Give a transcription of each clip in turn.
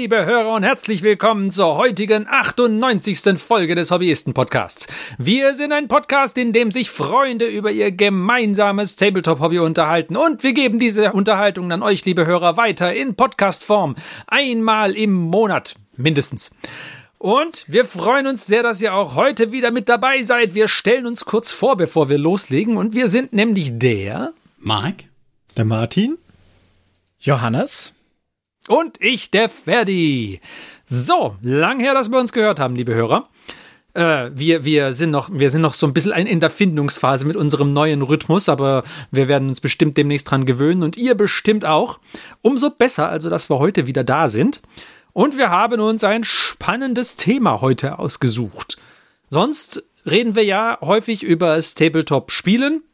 Liebe Hörer und herzlich willkommen zur heutigen 98. Folge des Hobbyisten-Podcasts. Wir sind ein Podcast, in dem sich Freunde über ihr gemeinsames Tabletop-Hobby unterhalten und wir geben diese Unterhaltung an euch, liebe Hörer, weiter in Podcast-Form. Einmal im Monat, mindestens. Und wir freuen uns sehr, dass ihr auch heute wieder mit dabei seid. Wir stellen uns kurz vor, bevor wir loslegen und wir sind nämlich der Mark, der Martin, Johannes und ich, der Ferdi. So, lang her, dass wir uns gehört haben, liebe Hörer. Äh, wir, wir, sind noch, wir sind noch so ein bisschen in der Findungsphase mit unserem neuen Rhythmus, aber wir werden uns bestimmt demnächst dran gewöhnen und ihr bestimmt auch. Umso besser, also, dass wir heute wieder da sind. Und wir haben uns ein spannendes Thema heute ausgesucht. Sonst reden wir ja häufig über das Tabletop-Spielen,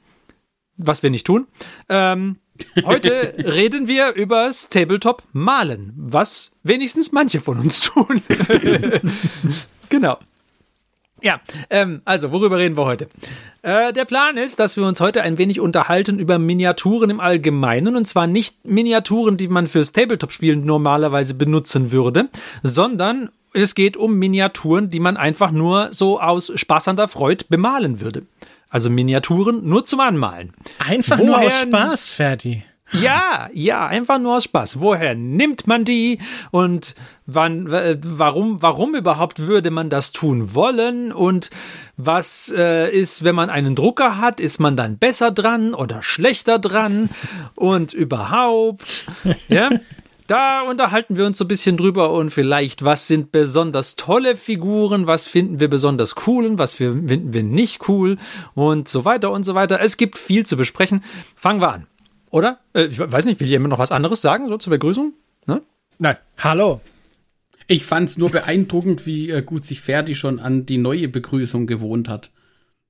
was wir nicht tun. Ähm, Heute reden wir über das Tabletop malen, was wenigstens manche von uns tun. genau. Ja, ähm, also worüber reden wir heute? Äh, der Plan ist, dass wir uns heute ein wenig unterhalten über Miniaturen im Allgemeinen und zwar nicht Miniaturen, die man fürs Tabletop-Spielen normalerweise benutzen würde, sondern es geht um Miniaturen, die man einfach nur so aus Spaß an der Freude bemalen würde. Also Miniaturen nur zum Anmalen. Einfach Woher, nur aus Spaß, Ferdi. Ja, ja, einfach nur aus Spaß. Woher nimmt man die und wann, warum, warum überhaupt würde man das tun wollen und was äh, ist, wenn man einen Drucker hat, ist man dann besser dran oder schlechter dran und überhaupt, ja? Da unterhalten wir uns so ein bisschen drüber und vielleicht, was sind besonders tolle Figuren, was finden wir besonders cool und was finden wir nicht cool und so weiter und so weiter. Es gibt viel zu besprechen. Fangen wir an. Oder? Äh, ich weiß nicht, will jemand noch was anderes sagen, so zur Begrüßung? Ne? Nein. Hallo. Ich fand es nur beeindruckend, wie äh, gut sich Ferdi schon an die neue Begrüßung gewohnt hat,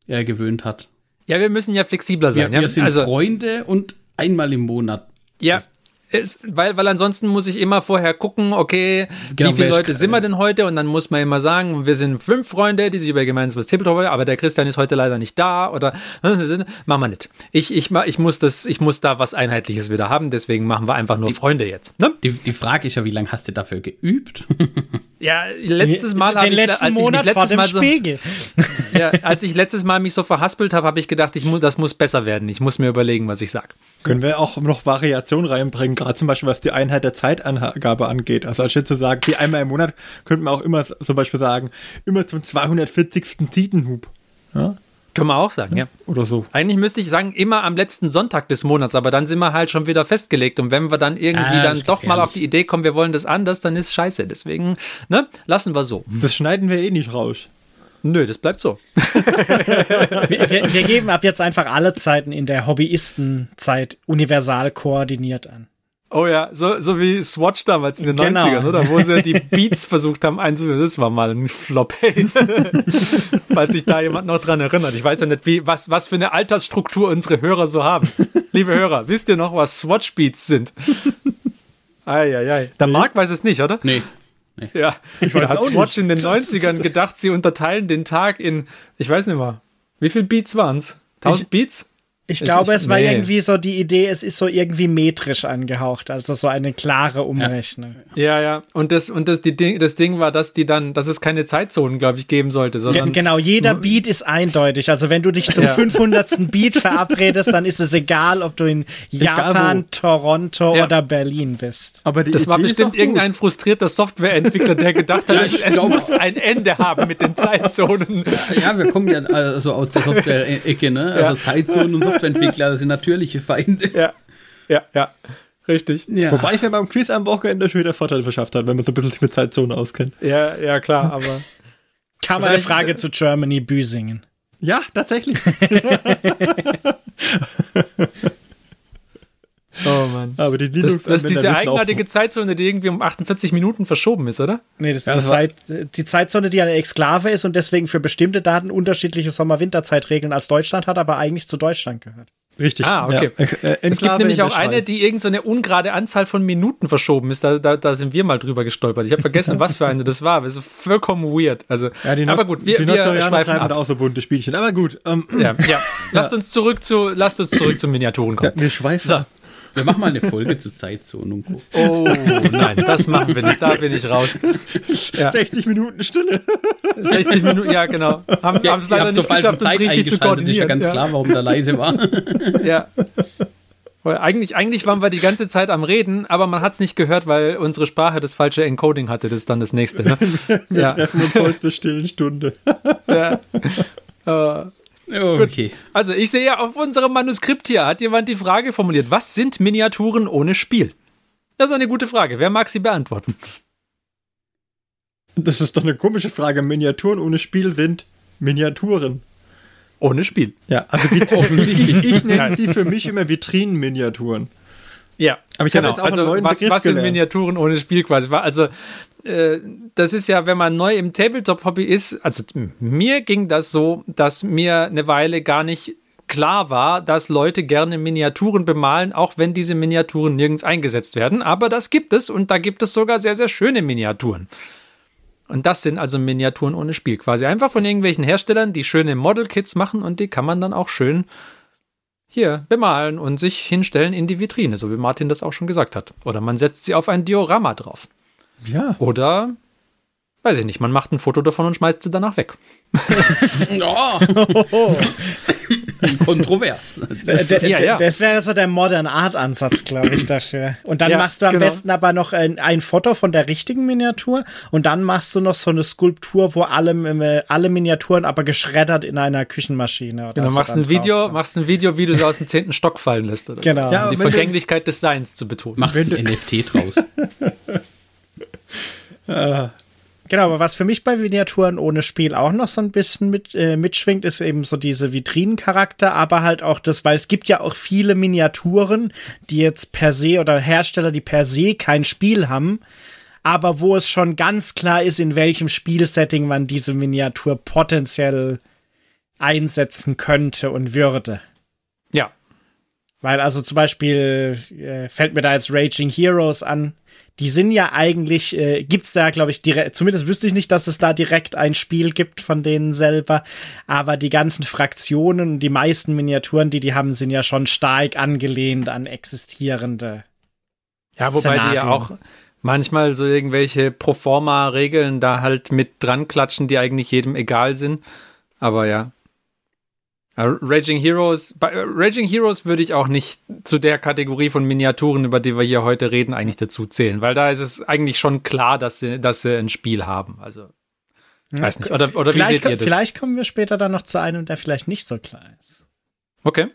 äh, gewöhnt hat. Ja, wir müssen ja flexibler sein. Wir, ja? wir sind also, Freunde und einmal im Monat. Ja, das, ist, weil, weil ansonsten muss ich immer vorher gucken, okay, genau, wie viele Leute sind wir denn heute? Und dann muss man immer sagen, wir sind fünf Freunde, die sich über gemeinsames Tabletop aber der Christian ist heute leider nicht da oder machen wir nicht. Ich, ich, ich, muss das, ich muss da was Einheitliches wieder haben, deswegen machen wir einfach nur die, Freunde jetzt. Ne? Die, die Frage ist ja, wie lange hast du dafür geübt? ja, letztes Mal habe ich, letzten als Monat ich mich letztes Mal so, Spiegel. ja, als ich letztes Mal mich so verhaspelt habe, habe ich gedacht, ich muss, das muss besser werden. Ich muss mir überlegen, was ich sage. Können wir auch noch Variationen reinbringen, gerade zum Beispiel was die Einheit der Zeitangabe angeht. Also anstatt zu sagen, wie einmal im Monat, könnte man auch immer zum Beispiel sagen, immer zum 240. Titenhub. Ja? Können wir auch sagen, ja. Oder so. Eigentlich müsste ich sagen, immer am letzten Sonntag des Monats, aber dann sind wir halt schon wieder festgelegt. Und wenn wir dann irgendwie ah, dann doch mal auf die Idee kommen, wir wollen das anders, dann ist scheiße. Deswegen, ne, lassen wir so. Das schneiden wir eh nicht raus. Nö, das bleibt so. wir, wir, wir, geben ab jetzt einfach alle Zeiten in der Hobbyistenzeit universal koordiniert an. Oh ja, so, so wie Swatch damals in den genau. 90ern, oder? Wo sie die Beats versucht haben einzuführen. Das war mal ein Flop, hey. Falls sich da jemand noch dran erinnert. Ich weiß ja nicht, wie, was, was für eine Altersstruktur unsere Hörer so haben. Liebe Hörer, wisst ihr noch, was Swatch Beats sind? Eieiei. Der Marc weiß es nicht, oder? Nee. Nee. Ja, ich weiß hat Swatch in den 90ern gedacht, sie unterteilen den Tag in, ich weiß nicht mal, wie viele Beats waren es? 1000 Beats? Ich glaube, ich, es war nee. irgendwie so die Idee, es ist so irgendwie metrisch angehaucht, also so eine klare Umrechnung. Ja, ja. ja. Und das, und das, die, das Ding war, dass die dann, dass es keine Zeitzonen, glaube ich, geben sollte, sondern. genau, jeder Beat ist eindeutig. Also wenn du dich zum ja. 500. Beat verabredest, dann ist es egal, ob du in Japan, Toronto ja. oder Berlin bist. Aber das Idee war bestimmt irgendein frustrierter Softwareentwickler, der gedacht hat, es, es muss ein Ende haben mit den Zeitzonen. Ja, wir kommen ja also aus der Software-Ecke, ne? Also Zeitzonen und so Softwareentwickler sind natürliche Feinde. Ja, ja, ja. Richtig. Ja. Wobei ich mir beim Quiz am Wochenende schon wieder Vorteile verschafft hat, wenn man so ein bisschen sich mit Zeitzonen auskennt. Ja, ja, klar, aber. Kam eine Frage zu Germany Büsingen. Ja, tatsächlich. Oh Mann. Aber die Linux das, das ist diese eigenartige Zeitzone, die irgendwie um 48 Minuten verschoben ist, oder? Nee, das ist ja, die, Zeit, die Zeitzone, die eine Exklave ist und deswegen für bestimmte Daten unterschiedliche Sommer-Winterzeitregeln als Deutschland hat, aber eigentlich zu Deutschland gehört. Richtig. Ah, okay. Ja. Äh, es gibt nämlich auch eine, die irgendeine so ungerade Anzahl von Minuten verschoben ist. Da, da, da sind wir mal drüber gestolpert. Ich habe vergessen, was für eine das war. Das ist vollkommen weird. Also, ja, die aber gut, wir, die wir schweifen ab. auch so bunte Spielchen. Aber gut. Ähm, ja, ja. Lasst uns zurück zu, lasst uns zurück zu Miniaturen kommen. wir schweifen. So. Wir machen mal eine Folge zur Zeitzone und. Oh, nein, das machen wir nicht. Da bin ich raus. Ja. 60 Minuten Stille. 60 Minuten, ja, genau. Haben ja, es leider nicht geschafft, uns richtig zu koordinieren. Ist ja ganz ja. klar, warum da leise war. Ja. Weil eigentlich, eigentlich waren wir die ganze Zeit am Reden, aber man hat es nicht gehört, weil unsere Sprache das falsche Encoding hatte. Das ist dann das nächste. Ne? wir ja. treffen uns heute zur stillen Stunde. ja. Uh, okay. Gut. Also ich sehe ja auf unserem Manuskript hier hat jemand die Frage formuliert: Was sind Miniaturen ohne Spiel? Das ist eine gute Frage. Wer mag sie beantworten? Das ist doch eine komische Frage. Miniaturen ohne Spiel sind Miniaturen. Ohne Spiel. Ja, also wie, offensichtlich. ich, ich nenne sie für mich immer Vitrinenminiaturen. Ja, aber ich genau. habe jetzt auch also, einen neuen was, Begriff was sind Miniaturen ohne Spiel quasi? Also äh, das ist ja, wenn man neu im Tabletop-Hobby ist, also mir ging das so, dass mir eine Weile gar nicht klar war, dass Leute gerne Miniaturen bemalen, auch wenn diese Miniaturen nirgends eingesetzt werden. Aber das gibt es und da gibt es sogar sehr, sehr schöne Miniaturen. Und das sind also Miniaturen ohne Spiel. Quasi einfach von irgendwelchen Herstellern, die schöne Model-Kits machen und die kann man dann auch schön hier bemalen und sich hinstellen in die Vitrine, so wie Martin das auch schon gesagt hat. Oder man setzt sie auf ein Diorama drauf. Ja. Oder, weiß ich nicht, man macht ein Foto davon und schmeißt sie danach weg. oh. Kontrovers. Das, ja, ja. das wäre so der Modern Art Ansatz, glaube ich, dafür. Und dann ja, machst du am genau. besten aber noch ein, ein, Foto von der richtigen Miniatur und dann machst du noch so eine Skulptur, wo alle, alle Miniaturen aber geschreddert in einer Küchenmaschine. Genau, machst ein Video, machst ein Video, wie du sie aus dem zehnten Stock fallen lässt. Oder? Genau. Ja, um die Vergänglichkeit des Seins zu betonen. Machst ein NFT draus. äh. Genau, aber was für mich bei Miniaturen ohne Spiel auch noch so ein bisschen mit, äh, mitschwingt, ist eben so diese Vitrinencharakter, aber halt auch das, weil es gibt ja auch viele Miniaturen, die jetzt per se oder Hersteller, die per se kein Spiel haben, aber wo es schon ganz klar ist, in welchem Spielsetting man diese Miniatur potenziell einsetzen könnte und würde. Ja. Weil also zum Beispiel äh, fällt mir da jetzt Raging Heroes an, die sind ja eigentlich, äh, gibt's da, glaube ich, direkt, zumindest wüsste ich nicht, dass es da direkt ein Spiel gibt von denen selber, aber die ganzen Fraktionen und die meisten Miniaturen, die die haben, sind ja schon stark angelehnt an existierende. Ja, wobei Szenarien. die ja auch manchmal so irgendwelche Proforma-Regeln da halt mit dran klatschen, die eigentlich jedem egal sind. Aber ja, Raging Heroes, bei Raging Heroes würde ich auch nicht zu der Kategorie von Miniaturen, über die wir hier heute reden, eigentlich dazu zählen, weil da ist es eigentlich schon klar, dass sie, dass sie ein Spiel haben. Also, ja, weiß nicht. Oder, oder wie seht ihr das? Vielleicht kommen wir später dann noch zu einem, der vielleicht nicht so klar ist. Okay.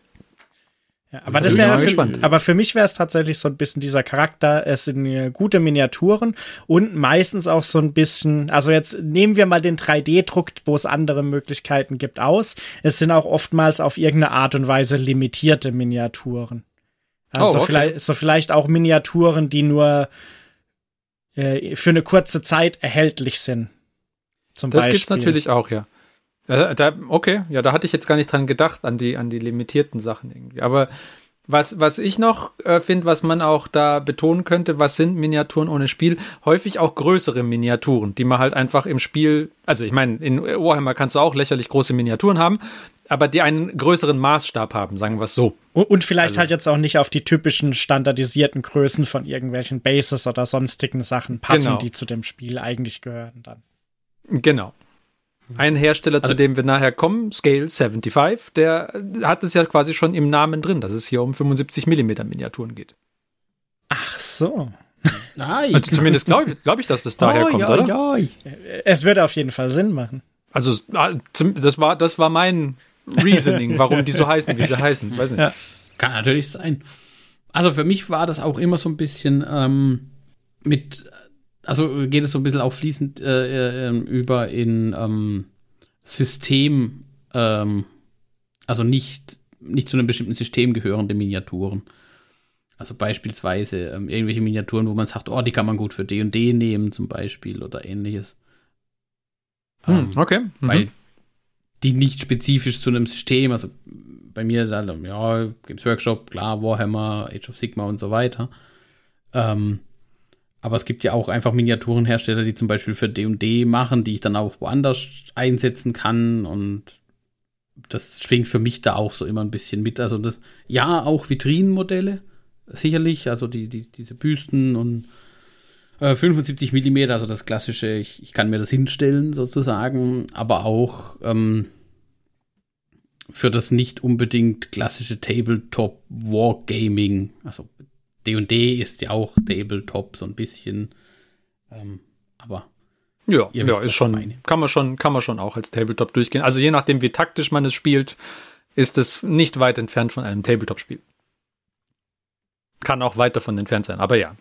Ja, aber das wäre gespannt. Aber für mich wäre es tatsächlich so ein bisschen dieser Charakter. Es sind äh, gute Miniaturen und meistens auch so ein bisschen, also jetzt nehmen wir mal den 3D-Druck, wo es andere Möglichkeiten gibt, aus. Es sind auch oftmals auf irgendeine Art und Weise limitierte Miniaturen. Also oh, okay. vielleicht, so vielleicht auch Miniaturen, die nur äh, für eine kurze Zeit erhältlich sind. Zum das Beispiel. gibt's natürlich auch, ja. Äh, da, okay, ja, da hatte ich jetzt gar nicht dran gedacht, an die, an die limitierten Sachen irgendwie. Aber was, was ich noch äh, finde, was man auch da betonen könnte, was sind Miniaturen ohne Spiel? Häufig auch größere Miniaturen, die man halt einfach im Spiel, also ich meine, in Warhammer kannst du auch lächerlich große Miniaturen haben, aber die einen größeren Maßstab haben, sagen wir es so. Und, vielleicht also, halt jetzt auch nicht auf die typischen standardisierten Größen von irgendwelchen Bases oder sonstigen Sachen passen, genau. die zu dem Spiel eigentlich gehören dann. Genau. Ein Hersteller, also, zu dem wir nachher kommen, Scale 75, der hat es ja quasi schon im Namen drin, dass es hier um 75 mm Miniaturen geht. Ach so. Nein. Also zumindest glaube glaub ich, dass das daher oh, kommt, ja, oder? Ja. Es würde auf jeden Fall Sinn machen. Also ah, das war, das war mein Reasoning, warum die so heißen, wie sie heißen. Weiß nicht. Ja. Kann natürlich sein. Also für mich war das auch immer so ein bisschen ähm, mit also geht es so ein bisschen auch fließend äh, äh, über in ähm, System, ähm, also nicht, nicht zu einem bestimmten System gehörende Miniaturen. Also beispielsweise ähm, irgendwelche Miniaturen, wo man sagt, oh, die kann man gut für D und D nehmen, zum Beispiel oder ähnliches. Hm, ähm, okay. Mhm. Weil die nicht spezifisch zu einem System, also bei mir ist halt, ja, Games Workshop, klar, Warhammer, Age of Sigma und so weiter. Ähm, aber es gibt ja auch einfach Miniaturenhersteller, die zum Beispiel für D&D machen, die ich dann auch woanders einsetzen kann. Und das schwingt für mich da auch so immer ein bisschen mit. Also das, ja, auch Vitrinenmodelle sicherlich, also die, die, diese Büsten und äh, 75 Millimeter, also das klassische, ich, ich kann mir das hinstellen sozusagen, aber auch ähm, für das nicht unbedingt klassische Tabletop Wargaming, also D&D ist ja auch Tabletop so ein bisschen, ähm, aber ja, ja, ist schon, kann man schon, kann man schon auch als Tabletop durchgehen. Also je nachdem, wie taktisch man es spielt, ist es nicht weit entfernt von einem Tabletop-Spiel. Kann auch weit davon entfernt sein, aber ja.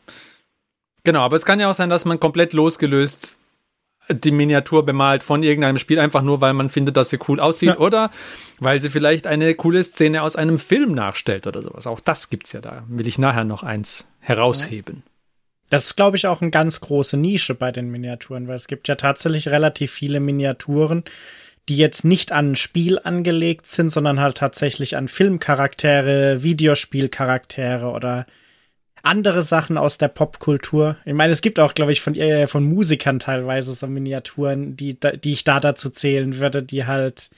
Genau, aber es kann ja auch sein, dass man komplett losgelöst die Miniatur bemalt von irgendeinem Spiel, einfach nur, weil man findet, dass sie cool aussieht ja. oder weil sie vielleicht eine coole Szene aus einem Film nachstellt oder sowas. Auch das gibt's ja da. Will ich nachher noch eins herausheben. Das ist, glaube ich, auch eine ganz große Nische bei den Miniaturen, weil es gibt ja tatsächlich relativ viele Miniaturen, die jetzt nicht an ein Spiel angelegt sind, sondern halt tatsächlich an Filmcharaktere, Videospielcharaktere oder andere Sachen aus der Popkultur. Ich meine, es gibt auch, glaube ich, von, äh, von Musikern teilweise so Miniaturen, die, die ich da dazu zählen würde, die halt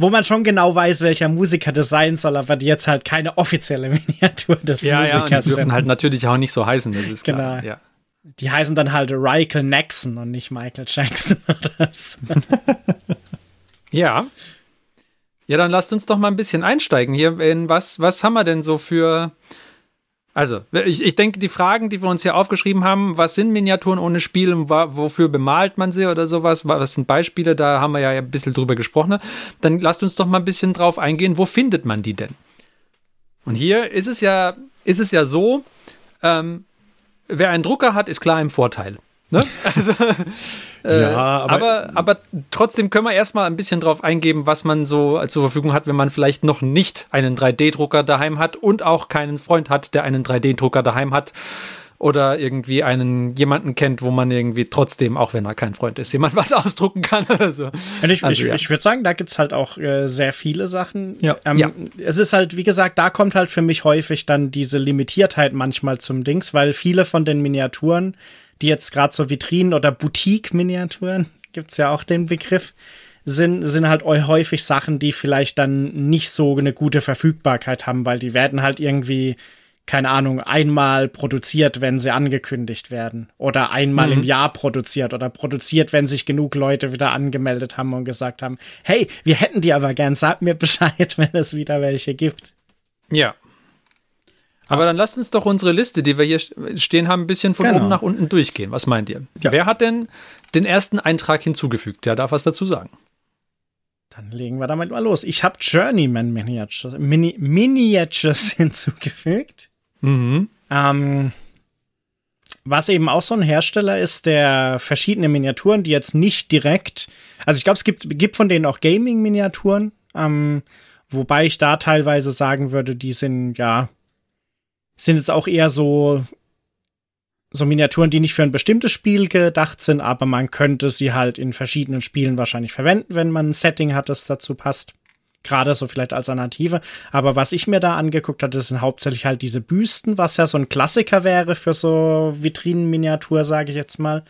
wo man schon genau weiß, welcher Musiker das sein soll, aber die jetzt halt keine offizielle Miniatur des ja, Musikers ja, und die dürfen sind. halt natürlich auch nicht so heißen, das ist klar. Genau. Ja. Die heißen dann halt Michael Nixon und nicht Michael Jackson oder so. ja. Ja, dann lasst uns doch mal ein bisschen einsteigen hier in was, was haben wir denn so für also, ich, ich denke, die Fragen, die wir uns hier aufgeschrieben haben, was sind Miniaturen ohne Spiel und wofür bemalt man sie oder sowas, was sind Beispiele, da haben wir ja ein bisschen drüber gesprochen. Dann lasst uns doch mal ein bisschen drauf eingehen, wo findet man die denn? Und hier ist es ja, ist es ja so, ähm, wer einen Drucker hat, ist klar im Vorteil. Ne? Also, äh, ja, aber, aber, aber, trotzdem können wir erstmal ein bisschen drauf eingeben, was man so zur Verfügung hat, wenn man vielleicht noch nicht einen 3D-Drucker daheim hat und auch keinen Freund hat, der einen 3D-Drucker daheim hat oder irgendwie einen jemanden kennt, wo man irgendwie trotzdem, auch wenn er kein Freund ist, jemand was ausdrucken kann oder so. Und ich, also, ich, ja. ich würde sagen, da gibt es halt auch äh, sehr viele Sachen. Ja. Ähm, ja. Es ist halt, wie gesagt, da kommt halt für mich häufig dann diese Limitiertheit manchmal zum Dings, weil viele von den Miniaturen die jetzt gerade so Vitrinen oder Boutique-Miniaturen, gibt's ja auch den Begriff, sind, sind halt häufig Sachen, die vielleicht dann nicht so eine gute Verfügbarkeit haben, weil die werden halt irgendwie, keine Ahnung, einmal produziert, wenn sie angekündigt werden. Oder einmal mhm. im Jahr produziert oder produziert, wenn sich genug Leute wieder angemeldet haben und gesagt haben, hey, wir hätten die aber gern, sag mir Bescheid, wenn es wieder welche gibt. Ja, aber dann lasst uns doch unsere Liste, die wir hier stehen haben, ein bisschen von genau. oben nach unten durchgehen. Was meint ihr? Ja. Wer hat denn den ersten Eintrag hinzugefügt? Der darf was dazu sagen. Dann legen wir damit mal los. Ich habe Journeyman Miniatures, Mini Miniatures hinzugefügt. Mhm. Ähm, was eben auch so ein Hersteller ist, der verschiedene Miniaturen, die jetzt nicht direkt, also ich glaube, es gibt, gibt von denen auch Gaming-Miniaturen, ähm, wobei ich da teilweise sagen würde, die sind ja sind jetzt auch eher so, so Miniaturen, die nicht für ein bestimmtes Spiel gedacht sind, aber man könnte sie halt in verschiedenen Spielen wahrscheinlich verwenden, wenn man ein Setting hat, das dazu passt. Gerade so vielleicht als Alternative. Aber was ich mir da angeguckt hatte, sind hauptsächlich halt diese Büsten, was ja so ein Klassiker wäre für so Vitrinenminiatur, sage ich jetzt mal.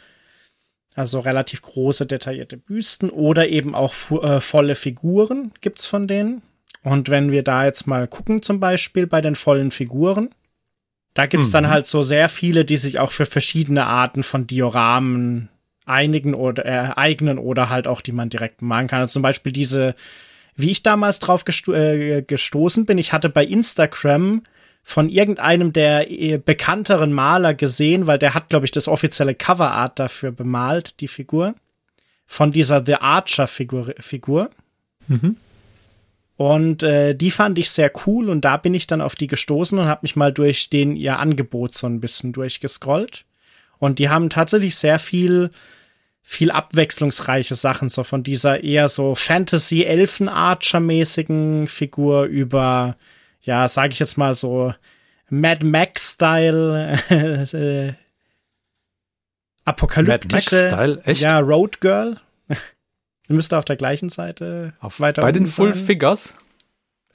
Also relativ große, detaillierte Büsten oder eben auch äh, volle Figuren gibt's von denen. Und wenn wir da jetzt mal gucken, zum Beispiel bei den vollen Figuren, da gibt's mhm. dann halt so sehr viele, die sich auch für verschiedene Arten von Dioramen einigen oder äh, eignen oder halt auch, die man direkt machen kann. Also zum Beispiel diese, wie ich damals drauf gesto äh, gestoßen bin, ich hatte bei Instagram von irgendeinem der äh, bekannteren Maler gesehen, weil der hat, glaube ich, das offizielle Coverart dafür bemalt, die Figur. Von dieser The Archer-Figur. Figur. Mhm. Und äh, die fand ich sehr cool und da bin ich dann auf die gestoßen und habe mich mal durch den ihr Angebot so ein bisschen durchgescrollt. Und die haben tatsächlich sehr viel, viel abwechslungsreiche Sachen, so von dieser eher so Fantasy-Elfen-Archer-mäßigen Figur über, ja, sage ich jetzt mal so Mad Max-Style, äh, apokalyptische, Mad Max-Style, echt? Ja, Road Girl. Müsste auf der gleichen Seite auf, weiter Bei den Full sein. Figures?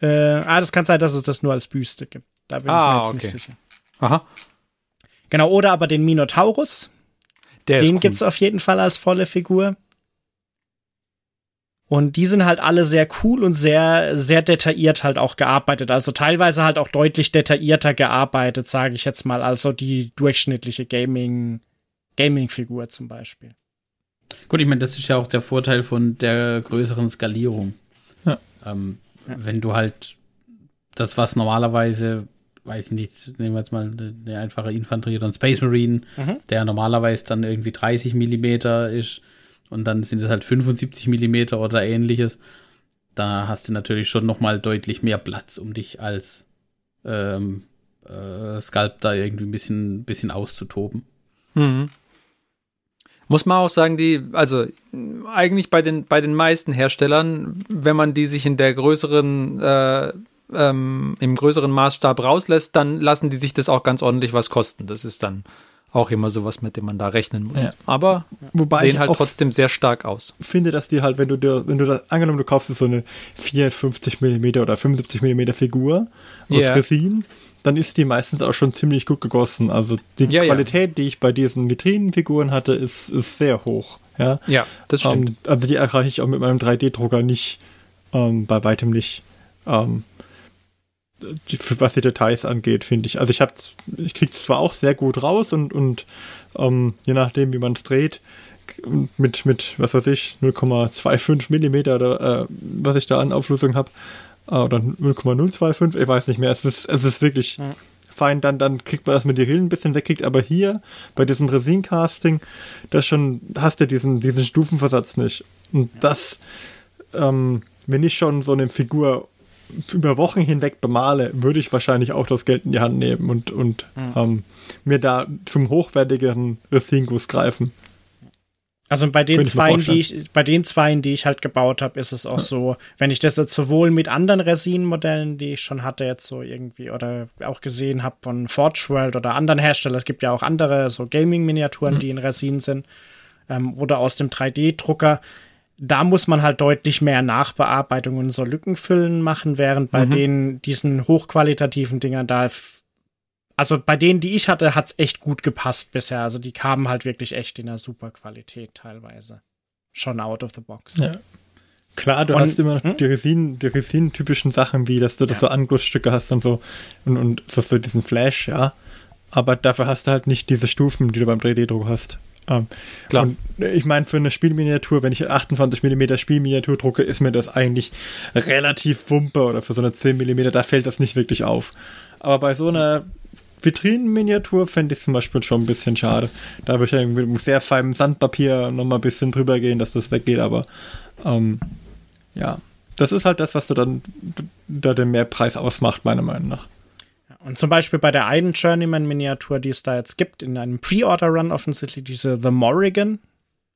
Äh, ah, das kann sein, dass es das nur als Büste gibt. Da bin ah, ich mir jetzt okay. nicht sicher. Aha. Genau, oder aber den Minotaurus. Der den cool. gibt es auf jeden Fall als volle Figur. Und die sind halt alle sehr cool und sehr, sehr detailliert halt auch gearbeitet. Also teilweise halt auch deutlich detaillierter gearbeitet, sage ich jetzt mal, also die durchschnittliche Gaming, Gaming-Figur zum Beispiel. Gut, ich meine, das ist ja auch der Vorteil von der größeren Skalierung. Ja. Ähm, ja. Wenn du halt das, was normalerweise, weiß ich nicht, nehmen wir jetzt mal eine einfache Infanterie oder ein Space Marine, mhm. der normalerweise dann irgendwie 30 Millimeter ist, und dann sind es halt 75 Millimeter oder ähnliches. Da hast du natürlich schon noch mal deutlich mehr Platz, um dich als ähm, äh, Sculptor irgendwie ein bisschen, bisschen auszutoben. Mhm. Muss man auch sagen, die, also eigentlich bei den, bei den meisten Herstellern, wenn man die sich in der größeren, äh, ähm, im größeren Maßstab rauslässt, dann lassen die sich das auch ganz ordentlich was kosten. Das ist dann auch immer sowas, mit dem man da rechnen muss. Ja. Aber Wobei sehen halt trotzdem sehr stark aus. Finde, dass die halt, wenn du dir, wenn du da, angenommen, du kaufst so eine 54 mm oder 75 mm Figur aus yeah. Resin, dann ist die meistens auch schon ziemlich gut gegossen. Also die ja, Qualität, ja. die ich bei diesen Vitrinenfiguren hatte, ist, ist sehr hoch. Ja, ja das stimmt. Ähm, also die erreiche ich auch mit meinem 3D-Drucker nicht, ähm, bei weitem nicht. Ähm, die, was die Details angeht, finde ich. Also ich habe ich kriege es zwar auch sehr gut raus und, und ähm, je nachdem, wie man es dreht, mit, mit, was weiß ich, 0,25 Millimeter oder äh, was ich da an Auflösung habe, oder 0,025, ich weiß nicht mehr, es ist, es ist wirklich ja. fein, dann, dann kriegt man das mit die Rillen ein bisschen wegkriegt, aber hier, bei diesem Resin-Casting, das schon, hast du diesen, diesen Stufenversatz nicht. Und das, ähm, wenn ich schon so eine Figur über Wochen hinweg bemale, würde ich wahrscheinlich auch das Geld in die Hand nehmen und, und mhm. ähm, mir da zum hochwertigeren Resingus greifen. Also bei den zwei, die ich, bei den zwei, die ich halt gebaut habe, ist es auch ja. so, wenn ich das jetzt sowohl mit anderen Resin-Modellen, die ich schon hatte, jetzt so irgendwie oder auch gesehen habe von Forge World oder anderen Herstellern, es gibt ja auch andere so Gaming-Miniaturen, mhm. die in Resin sind, ähm, oder aus dem 3D-Drucker, da muss man halt deutlich mehr Nachbearbeitung und so Lückenfüllen machen, während bei mhm. den diesen hochqualitativen Dingern da also bei denen, die ich hatte, hat's echt gut gepasst bisher. Also die kamen halt wirklich echt in einer super Qualität teilweise. Schon out of the box. Ja. Klar, du und, hast immer hm? die Resin, die Resin-typischen Sachen, wie dass du ja. das so Angussstücke hast und so und, und so, so diesen Flash, ja. Aber dafür hast du halt nicht diese Stufen, die du beim 3D-Druck hast. Ähm, Klar. Und ich meine, für eine Spielminiatur, wenn ich 28 mm Spielminiatur drucke, ist mir das eigentlich relativ wumpe oder für so eine 10 mm, da fällt das nicht wirklich auf. Aber bei so einer Vitrinenminiatur fände ich zum Beispiel schon ein bisschen schade. Da würde ich ja mit sehr feinem Sandpapier nochmal ein bisschen drüber gehen, dass das weggeht, aber ähm, ja, das ist halt das, was du dann da den Mehrpreis ausmacht, meiner Meinung nach. Und zum Beispiel bei der einen Journeyman-Miniatur, die es da jetzt gibt, in einem Pre-Order-Run offensichtlich diese The Morrigan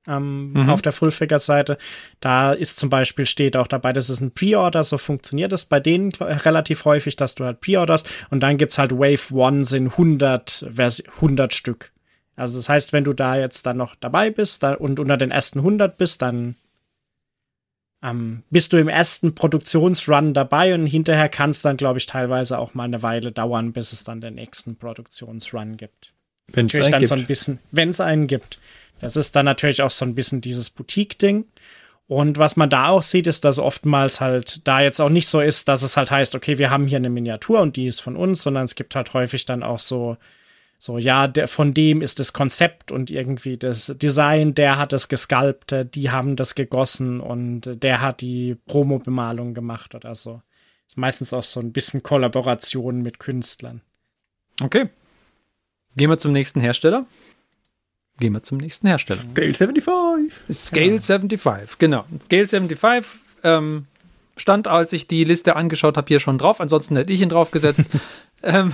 ähm, mhm. auf der Full-Figure-Seite, da ist zum Beispiel, steht auch dabei, das ist ein Pre-Order, so funktioniert es bei denen relativ häufig, dass du halt Pre-Orderst und dann gibt es halt Wave One sind 100, 100 Stück. Also das heißt, wenn du da jetzt dann noch dabei bist da, und unter den ersten 100 bist, dann ähm, bist du im ersten Produktionsrun dabei und hinterher kann es dann, glaube ich, teilweise auch mal eine Weile dauern, bis es dann den nächsten Produktionsrun gibt. Wenn es einen dann gibt. so ein bisschen, wenn es einen gibt. Das ist dann natürlich auch so ein bisschen dieses Boutique-Ding. Und was man da auch sieht, ist, dass oftmals halt da jetzt auch nicht so ist, dass es halt heißt, okay, wir haben hier eine Miniatur und die ist von uns, sondern es gibt halt häufig dann auch so so, ja, der, von dem ist das Konzept und irgendwie das Design, der hat das gesculptet, die haben das gegossen und der hat die Promo-Bemalung gemacht oder so. Ist meistens auch so ein bisschen Kollaboration mit Künstlern. Okay. Gehen wir zum nächsten Hersteller. Gehen wir zum nächsten Hersteller. Scale 75. Scale ja. 75, genau. Scale 75 ähm, stand, als ich die Liste angeschaut habe, hier schon drauf. Ansonsten hätte ich ihn draufgesetzt. ähm,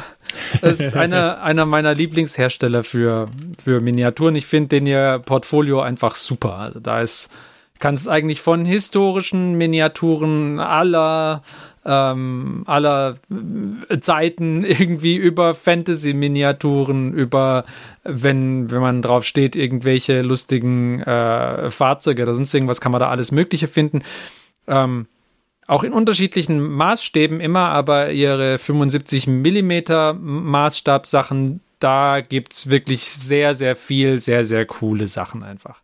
das ist einer, einer meiner Lieblingshersteller für, für Miniaturen. Ich finde den ihr Portfolio einfach super. Also da ist, kannst eigentlich von historischen Miniaturen aller ähm, aller Zeiten irgendwie über Fantasy-Miniaturen, über, wenn, wenn man drauf steht, irgendwelche lustigen äh, Fahrzeuge oder sonst irgendwas, kann man da alles Mögliche finden. Ähm, auch in unterschiedlichen Maßstäben immer, aber ihre 75 Millimeter Maßstabsachen, da gibt es wirklich sehr, sehr viel, sehr, sehr coole Sachen einfach.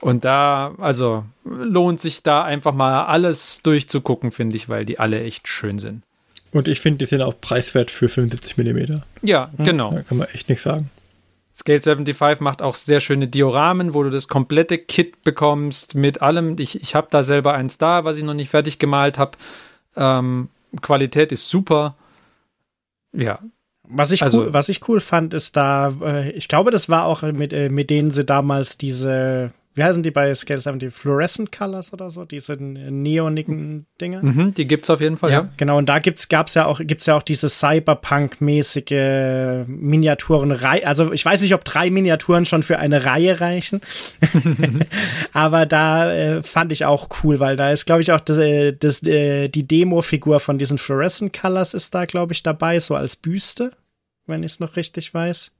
Und da, also lohnt sich da einfach mal alles durchzugucken, finde ich, weil die alle echt schön sind. Und ich finde, die sind auch preiswert für 75 mm. Ja, genau. Da kann man echt nichts sagen. Scale 75 macht auch sehr schöne Dioramen, wo du das komplette Kit bekommst mit allem. Ich, ich habe da selber eins da, was ich noch nicht fertig gemalt habe. Ähm, Qualität ist super. Ja. Was ich, also, cool, was ich cool fand, ist da, äh, ich glaube, das war auch mit, äh, mit denen sie damals diese wie heißen die bei Scale 70? Fluorescent Colors oder so? Diese neonigen Dinger? Mhm, die gibt's auf jeden Fall, ja. ja. Genau, und da gibt's, gab's ja auch, gibt's ja auch diese Cyberpunk-mäßige Miniaturenreihe. Also, ich weiß nicht, ob drei Miniaturen schon für eine Reihe reichen. Aber da äh, fand ich auch cool, weil da ist, glaube ich, auch das, äh, das, äh, die Demo-Figur von diesen Fluorescent Colors ist da, glaube ich, dabei, so als Büste, wenn ich es noch richtig weiß.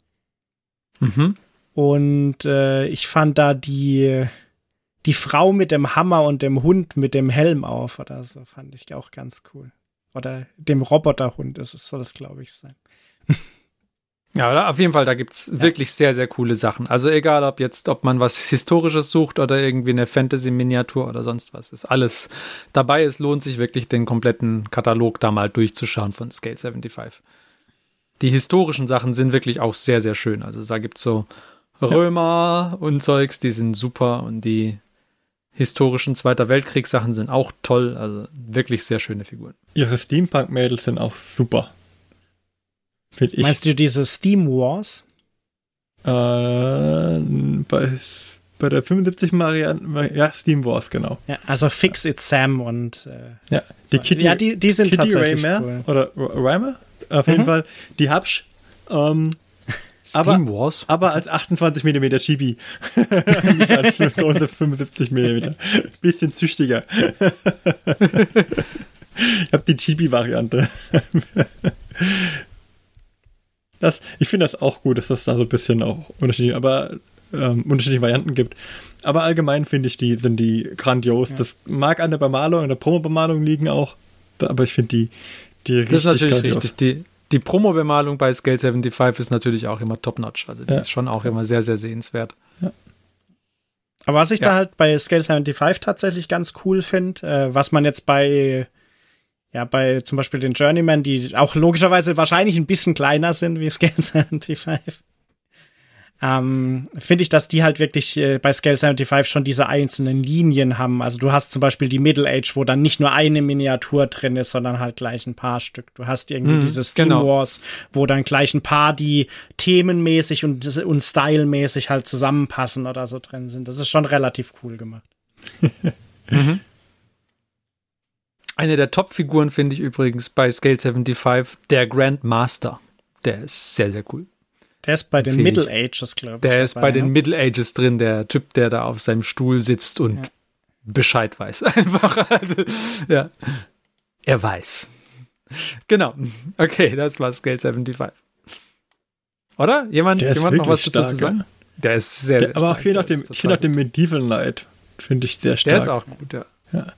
Mhm. Und äh, ich fand da die, die Frau mit dem Hammer und dem Hund mit dem Helm auf oder so, fand ich auch ganz cool. Oder dem Roboterhund ist es, soll das, glaube ich, sein. Ja, auf jeden Fall, da gibt es ja. wirklich sehr, sehr coole Sachen. Also egal, ob jetzt, ob man was Historisches sucht oder irgendwie eine Fantasy-Miniatur oder sonst was, ist alles dabei. Es lohnt sich wirklich, den kompletten Katalog da mal durchzuschauen von Scale 75. Die historischen Sachen sind wirklich auch sehr, sehr schön. Also da gibt es so Römer und Zeugs, die sind super und die historischen Zweiter Weltkriegssachen sind auch toll. Also wirklich sehr schöne Figuren. Ihre Steampunk-Mädels sind auch super. Find ich. Meinst du diese Steam Wars? Äh, bei, bei der 75 Marianne, ja, Steam Wars, genau. Ja, also Fix It Sam und äh, ja, die so. Kitty, ja, die, die sind Kitty tatsächlich Raymer, cool. Oder Raymer? Auf jeden mhm. Fall, die Hubsch. Ähm, aber, Wars? aber als 28 mm Chibi. Nicht als große 75 mm. Bisschen züchtiger. ich habe die Chibi-Variante. Das, ich finde das auch gut, dass das da so ein bisschen auch unterschiedliche, aber ähm, unterschiedliche Varianten gibt. Aber allgemein finde ich, die sind die grandios. Ja. Das mag an der Bemalung, an der Promo-Bemalung liegen auch, aber ich finde die, die richtig Das ist natürlich grandios. richtig. Die, die Promo-Bemalung bei Scale 75 ist natürlich auch immer top-notch. Also die ja. ist schon auch immer sehr, sehr sehenswert. Ja. Aber was ich ja. da halt bei Scale 75 tatsächlich ganz cool finde, äh, was man jetzt bei, ja, bei zum Beispiel den Journeyman, die auch logischerweise wahrscheinlich ein bisschen kleiner sind wie Scale 75, ähm, finde ich, dass die halt wirklich äh, bei Scale 75 schon diese einzelnen Linien haben. Also du hast zum Beispiel die Middle Age, wo dann nicht nur eine Miniatur drin ist, sondern halt gleich ein paar Stück. Du hast irgendwie mhm, diese Steam genau. Wars, wo dann gleich ein paar, die themenmäßig und, und stylmäßig halt zusammenpassen oder so drin sind. Das ist schon relativ cool gemacht. mhm. Eine der Top-Figuren finde ich übrigens bei Scale 75, der Grand Master. Der ist sehr, sehr cool. Der ist bei den Middle Ages, glaube ich. Der dabei, ist bei ja? den Middle Ages drin, der Typ, der da auf seinem Stuhl sitzt und ja. Bescheid weiß. Einfach. Also, ja. Er weiß. Genau. Okay, das war Scale 75. Oder? Jemand, jemand noch was dazu zu sagen? Der ist sehr, der, Aber auch hier nach dem, hier nach dem Medieval Knight finde ich sehr stark. Der ist auch gut, ja. ja.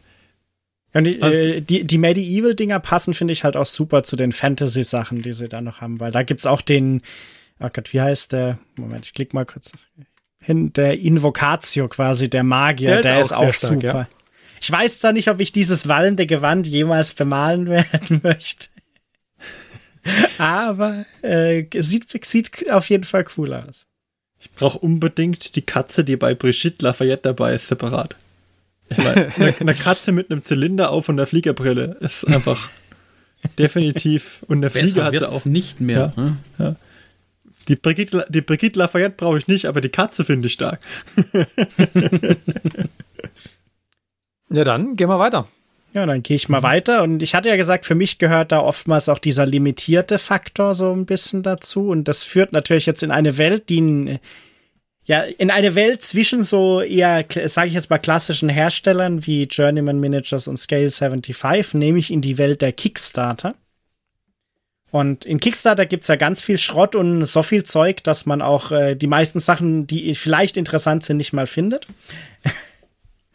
Und die, äh, die, die Medieval-Dinger passen, finde ich, halt auch super zu den Fantasy-Sachen, die sie da noch haben, weil da gibt es auch den, oh Gott, wie heißt der? Moment, ich klicke mal kurz hin. Der Invocatio quasi, der Magier, der, der ist auch, ist auch stark, super. Ja. Ich weiß zwar nicht, ob ich dieses wallende Gewand jemals bemalen werden möchte. Aber äh, sieht, sieht auf jeden Fall cool aus. Ich brauche unbedingt die Katze, die bei Brigitte Lafayette dabei ist, separat. Ich meine, eine, eine Katze mit einem Zylinder auf und einer Fliegerbrille ist einfach definitiv. Und der Flieger hat sie auch. nicht mehr. Ja, ne? ja. Die Brigitte, die Brigitte Lafayette brauche ich nicht, aber die Katze finde ich stark. ja, dann gehen wir weiter. Ja, dann gehe ich mal weiter. Und ich hatte ja gesagt, für mich gehört da oftmals auch dieser limitierte Faktor so ein bisschen dazu. Und das führt natürlich jetzt in eine Welt, die ja, in eine Welt zwischen so eher, sage ich jetzt mal, klassischen Herstellern wie Journeyman Managers und Scale 75, nämlich in die Welt der Kickstarter. Und in Kickstarter gibt's ja ganz viel Schrott und so viel Zeug, dass man auch äh, die meisten Sachen, die vielleicht interessant sind, nicht mal findet.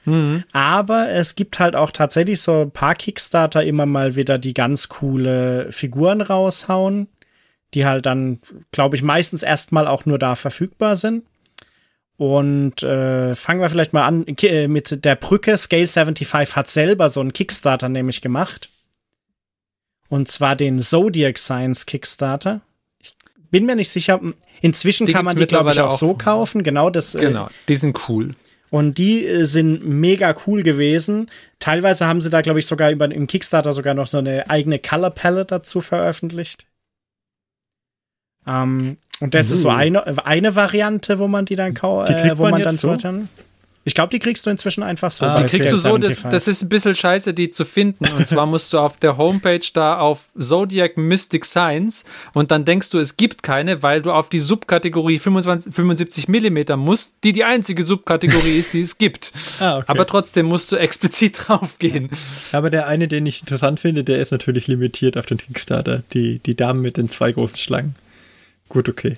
mhm. Aber es gibt halt auch tatsächlich so ein paar Kickstarter immer mal wieder, die ganz coole Figuren raushauen, die halt dann, glaube ich, meistens erstmal auch nur da verfügbar sind. Und äh, fangen wir vielleicht mal an äh, mit der Brücke. Scale 75 hat selber so einen Kickstarter nämlich gemacht. Und zwar den Zodiac Science Kickstarter. Ich bin mir nicht sicher. Inzwischen die kann man die, glaube ich, auch, auch, so kaufen. Genau, das. Äh, genau, die sind cool. Und die äh, sind mega cool gewesen. Teilweise haben sie da, glaube ich, sogar über, im Kickstarter sogar noch so eine eigene Color Palette dazu veröffentlicht. Ähm, und das uh. ist so eine, eine Variante, wo man die dann kauft, äh, wo man dann so? Ich glaube, die kriegst du inzwischen einfach so. Ah, die kriegst du so, das, das, ist ein bisschen scheiße, die zu finden. Und zwar musst du auf der Homepage da auf Zodiac Mystic Science und dann denkst du, es gibt keine, weil du auf die Subkategorie 25, 75 mm musst, die die einzige Subkategorie ist, die es gibt. Ah, okay. Aber trotzdem musst du explizit draufgehen. Aber der eine, den ich interessant finde, der ist natürlich limitiert auf den Kickstarter. Die, die Dame mit den zwei großen Schlangen. Gut, okay.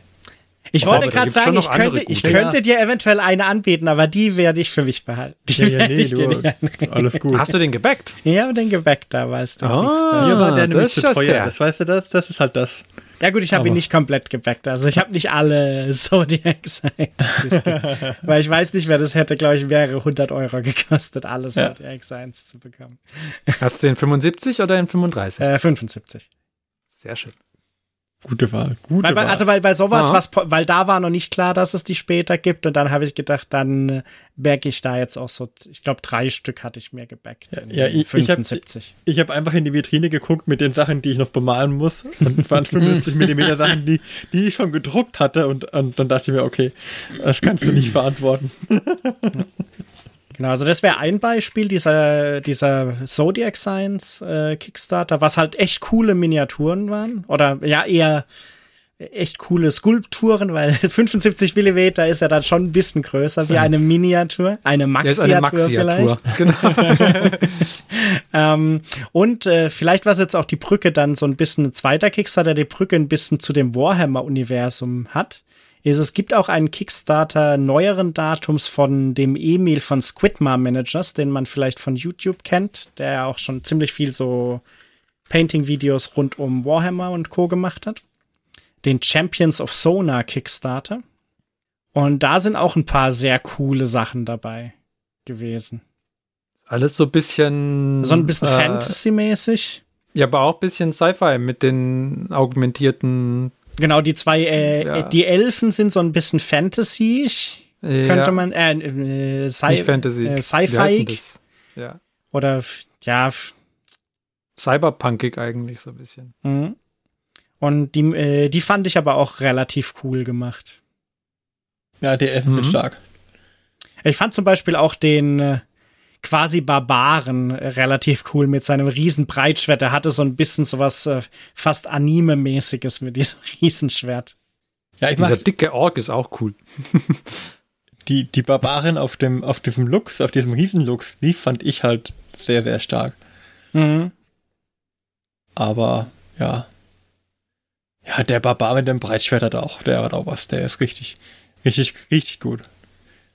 Ich wollte gerade sagen, ich könnte, ich könnte ja. dir eventuell eine anbieten, aber die werde ich für mich behalten. Ja, ja, nee, du, alles gut. Hast du den gebackt? Ja, den gebackt, da weißt du. Oh, Mir war der nämlich zu teuer. Der. Das weißt du das? Das ist halt das. Ja gut, ich habe ihn nicht komplett gebackt. Also ich habe nicht alle Zodiac Science. weil ich weiß nicht, wer das hätte, glaube ich, mehrere hundert Euro gekostet, alle Zodiac Science zu bekommen. Hast du den 75 oder den 35? Äh, 75. Sehr schön. Gute Wahl. Gute weil, Wahl. Also weil bei sowas, was, weil da war noch nicht klar, dass es die später gibt und dann habe ich gedacht, dann äh, backe ich da jetzt auch so, ich glaube drei Stück hatte ich mir gebackt. Ja, ja ich, 75. ich habe hab einfach in die Vitrine geguckt mit den Sachen, die ich noch bemalen muss und es waren 75 mm Sachen, die, die ich schon gedruckt hatte und, und dann dachte ich mir, okay, das kannst du nicht verantworten. Genau, also das wäre ein Beispiel, dieser, dieser Zodiac Science äh, Kickstarter, was halt echt coole Miniaturen waren. Oder ja, eher echt coole Skulpturen, weil 75 Millimeter ist ja dann schon ein bisschen größer so. wie eine Miniatur, eine Maxiatur, vielleicht. Genau. ähm, und äh, vielleicht was jetzt auch die Brücke dann so ein bisschen ein zweiter Kickstarter, die Brücke ein bisschen zu dem Warhammer-Universum hat ist, es gibt auch einen Kickstarter neueren Datums von dem Emil von Squidmar Managers, den man vielleicht von YouTube kennt, der auch schon ziemlich viel so Painting-Videos rund um Warhammer und Co. gemacht hat. Den Champions of Sona Kickstarter. Und da sind auch ein paar sehr coole Sachen dabei gewesen. Alles so ein bisschen. So ein bisschen äh, Fantasy-mäßig. Ja, aber auch ein bisschen Sci-Fi mit den augmentierten Genau, die zwei, äh, ja. die Elfen sind so ein bisschen Fantasy, ja. könnte man, äh, äh, Sci Nicht Fantasy. Äh, Sci-Fi. Ja. Oder, ja. Cyberpunkig eigentlich so ein bisschen. Mhm. Und die, äh, die fand ich aber auch relativ cool gemacht. Ja, die Elfen mhm. sind stark. Ich fand zum Beispiel auch den, äh, quasi Barbaren äh, relativ cool mit seinem riesen Breitschwert. Er hatte so ein bisschen sowas äh, fast Anime-mäßiges mit diesem Riesenschwert. Ja, ich Dieser mag, dicke Ork ist auch cool. die, die Barbarin auf dem, auf diesem Lux, auf diesem Riesenlux, die fand ich halt sehr, sehr stark. Mhm. Aber, ja. Ja, der Barbar mit dem Breitschwert hat auch, der hat auch was, der ist richtig, richtig, richtig gut.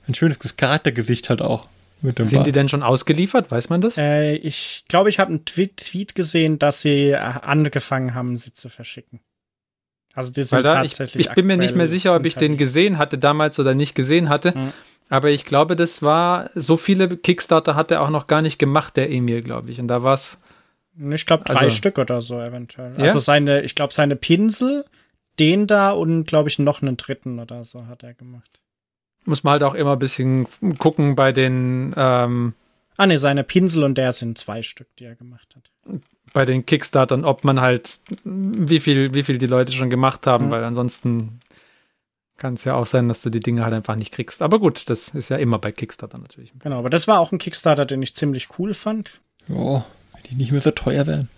Ein schönes Charaktergesicht hat auch. Sind Ball. die denn schon ausgeliefert? Weiß man das? Äh, ich glaube, ich habe einen Tweet, Tweet, gesehen, dass sie äh, angefangen haben, sie zu verschicken. Also die sind da, tatsächlich. Ich, ich bin mir nicht mehr sicher, ob ich den gesehen hatte damals oder nicht gesehen hatte. Mhm. Aber ich glaube, das war, so viele Kickstarter hat er auch noch gar nicht gemacht, der Emil, glaube ich. Und da war es. Ich glaube, drei also, Stück oder so eventuell. Ja? Also seine, ich glaube, seine Pinsel, den da und glaube ich noch einen dritten oder so hat er gemacht muss man halt auch immer ein bisschen gucken bei den. Ähm, ah, ne, seine Pinsel und der sind zwei Stück, die er gemacht hat. Bei den Kickstartern, ob man halt, wie viel, wie viel die Leute schon gemacht haben, mhm. weil ansonsten kann es ja auch sein, dass du die Dinge halt einfach nicht kriegst. Aber gut, das ist ja immer bei Kickstarter natürlich. Genau, aber das war auch ein Kickstarter, den ich ziemlich cool fand. Ja, wenn die nicht mehr so teuer wären.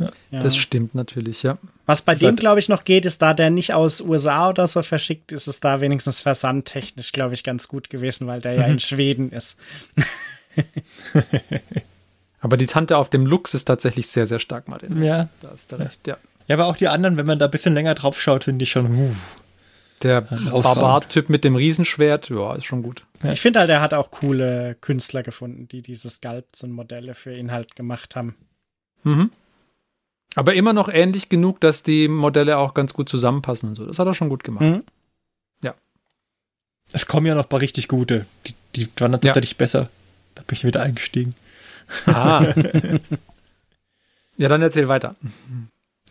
Ja. Das stimmt natürlich, ja. Was bei dem, glaube ich, noch geht, ist, da der nicht aus USA oder so verschickt, ist es da wenigstens versandtechnisch, glaube ich, ganz gut gewesen, weil der ja in Schweden ist. aber die Tante auf dem Lux ist tatsächlich sehr, sehr stark, Martin. Ja. Da hast du recht, ja. Ja, aber auch die anderen, wenn man da ein bisschen länger drauf schaut, sind die schon. Uh, der Barbar-Typ mit dem Riesenschwert, ja, ist schon gut. Ja. Ich finde halt, er hat auch coole Künstler gefunden, die diese Sculpts und Modelle für ihn halt gemacht haben. Mhm. Aber immer noch ähnlich genug, dass die Modelle auch ganz gut zusammenpassen und so. Das hat er schon gut gemacht. Mhm. Ja. Es kommen ja noch ein paar richtig gute. Die, die waren dann tatsächlich ja. besser. Da bin ich wieder eingestiegen. Ah. ja, dann erzähl weiter.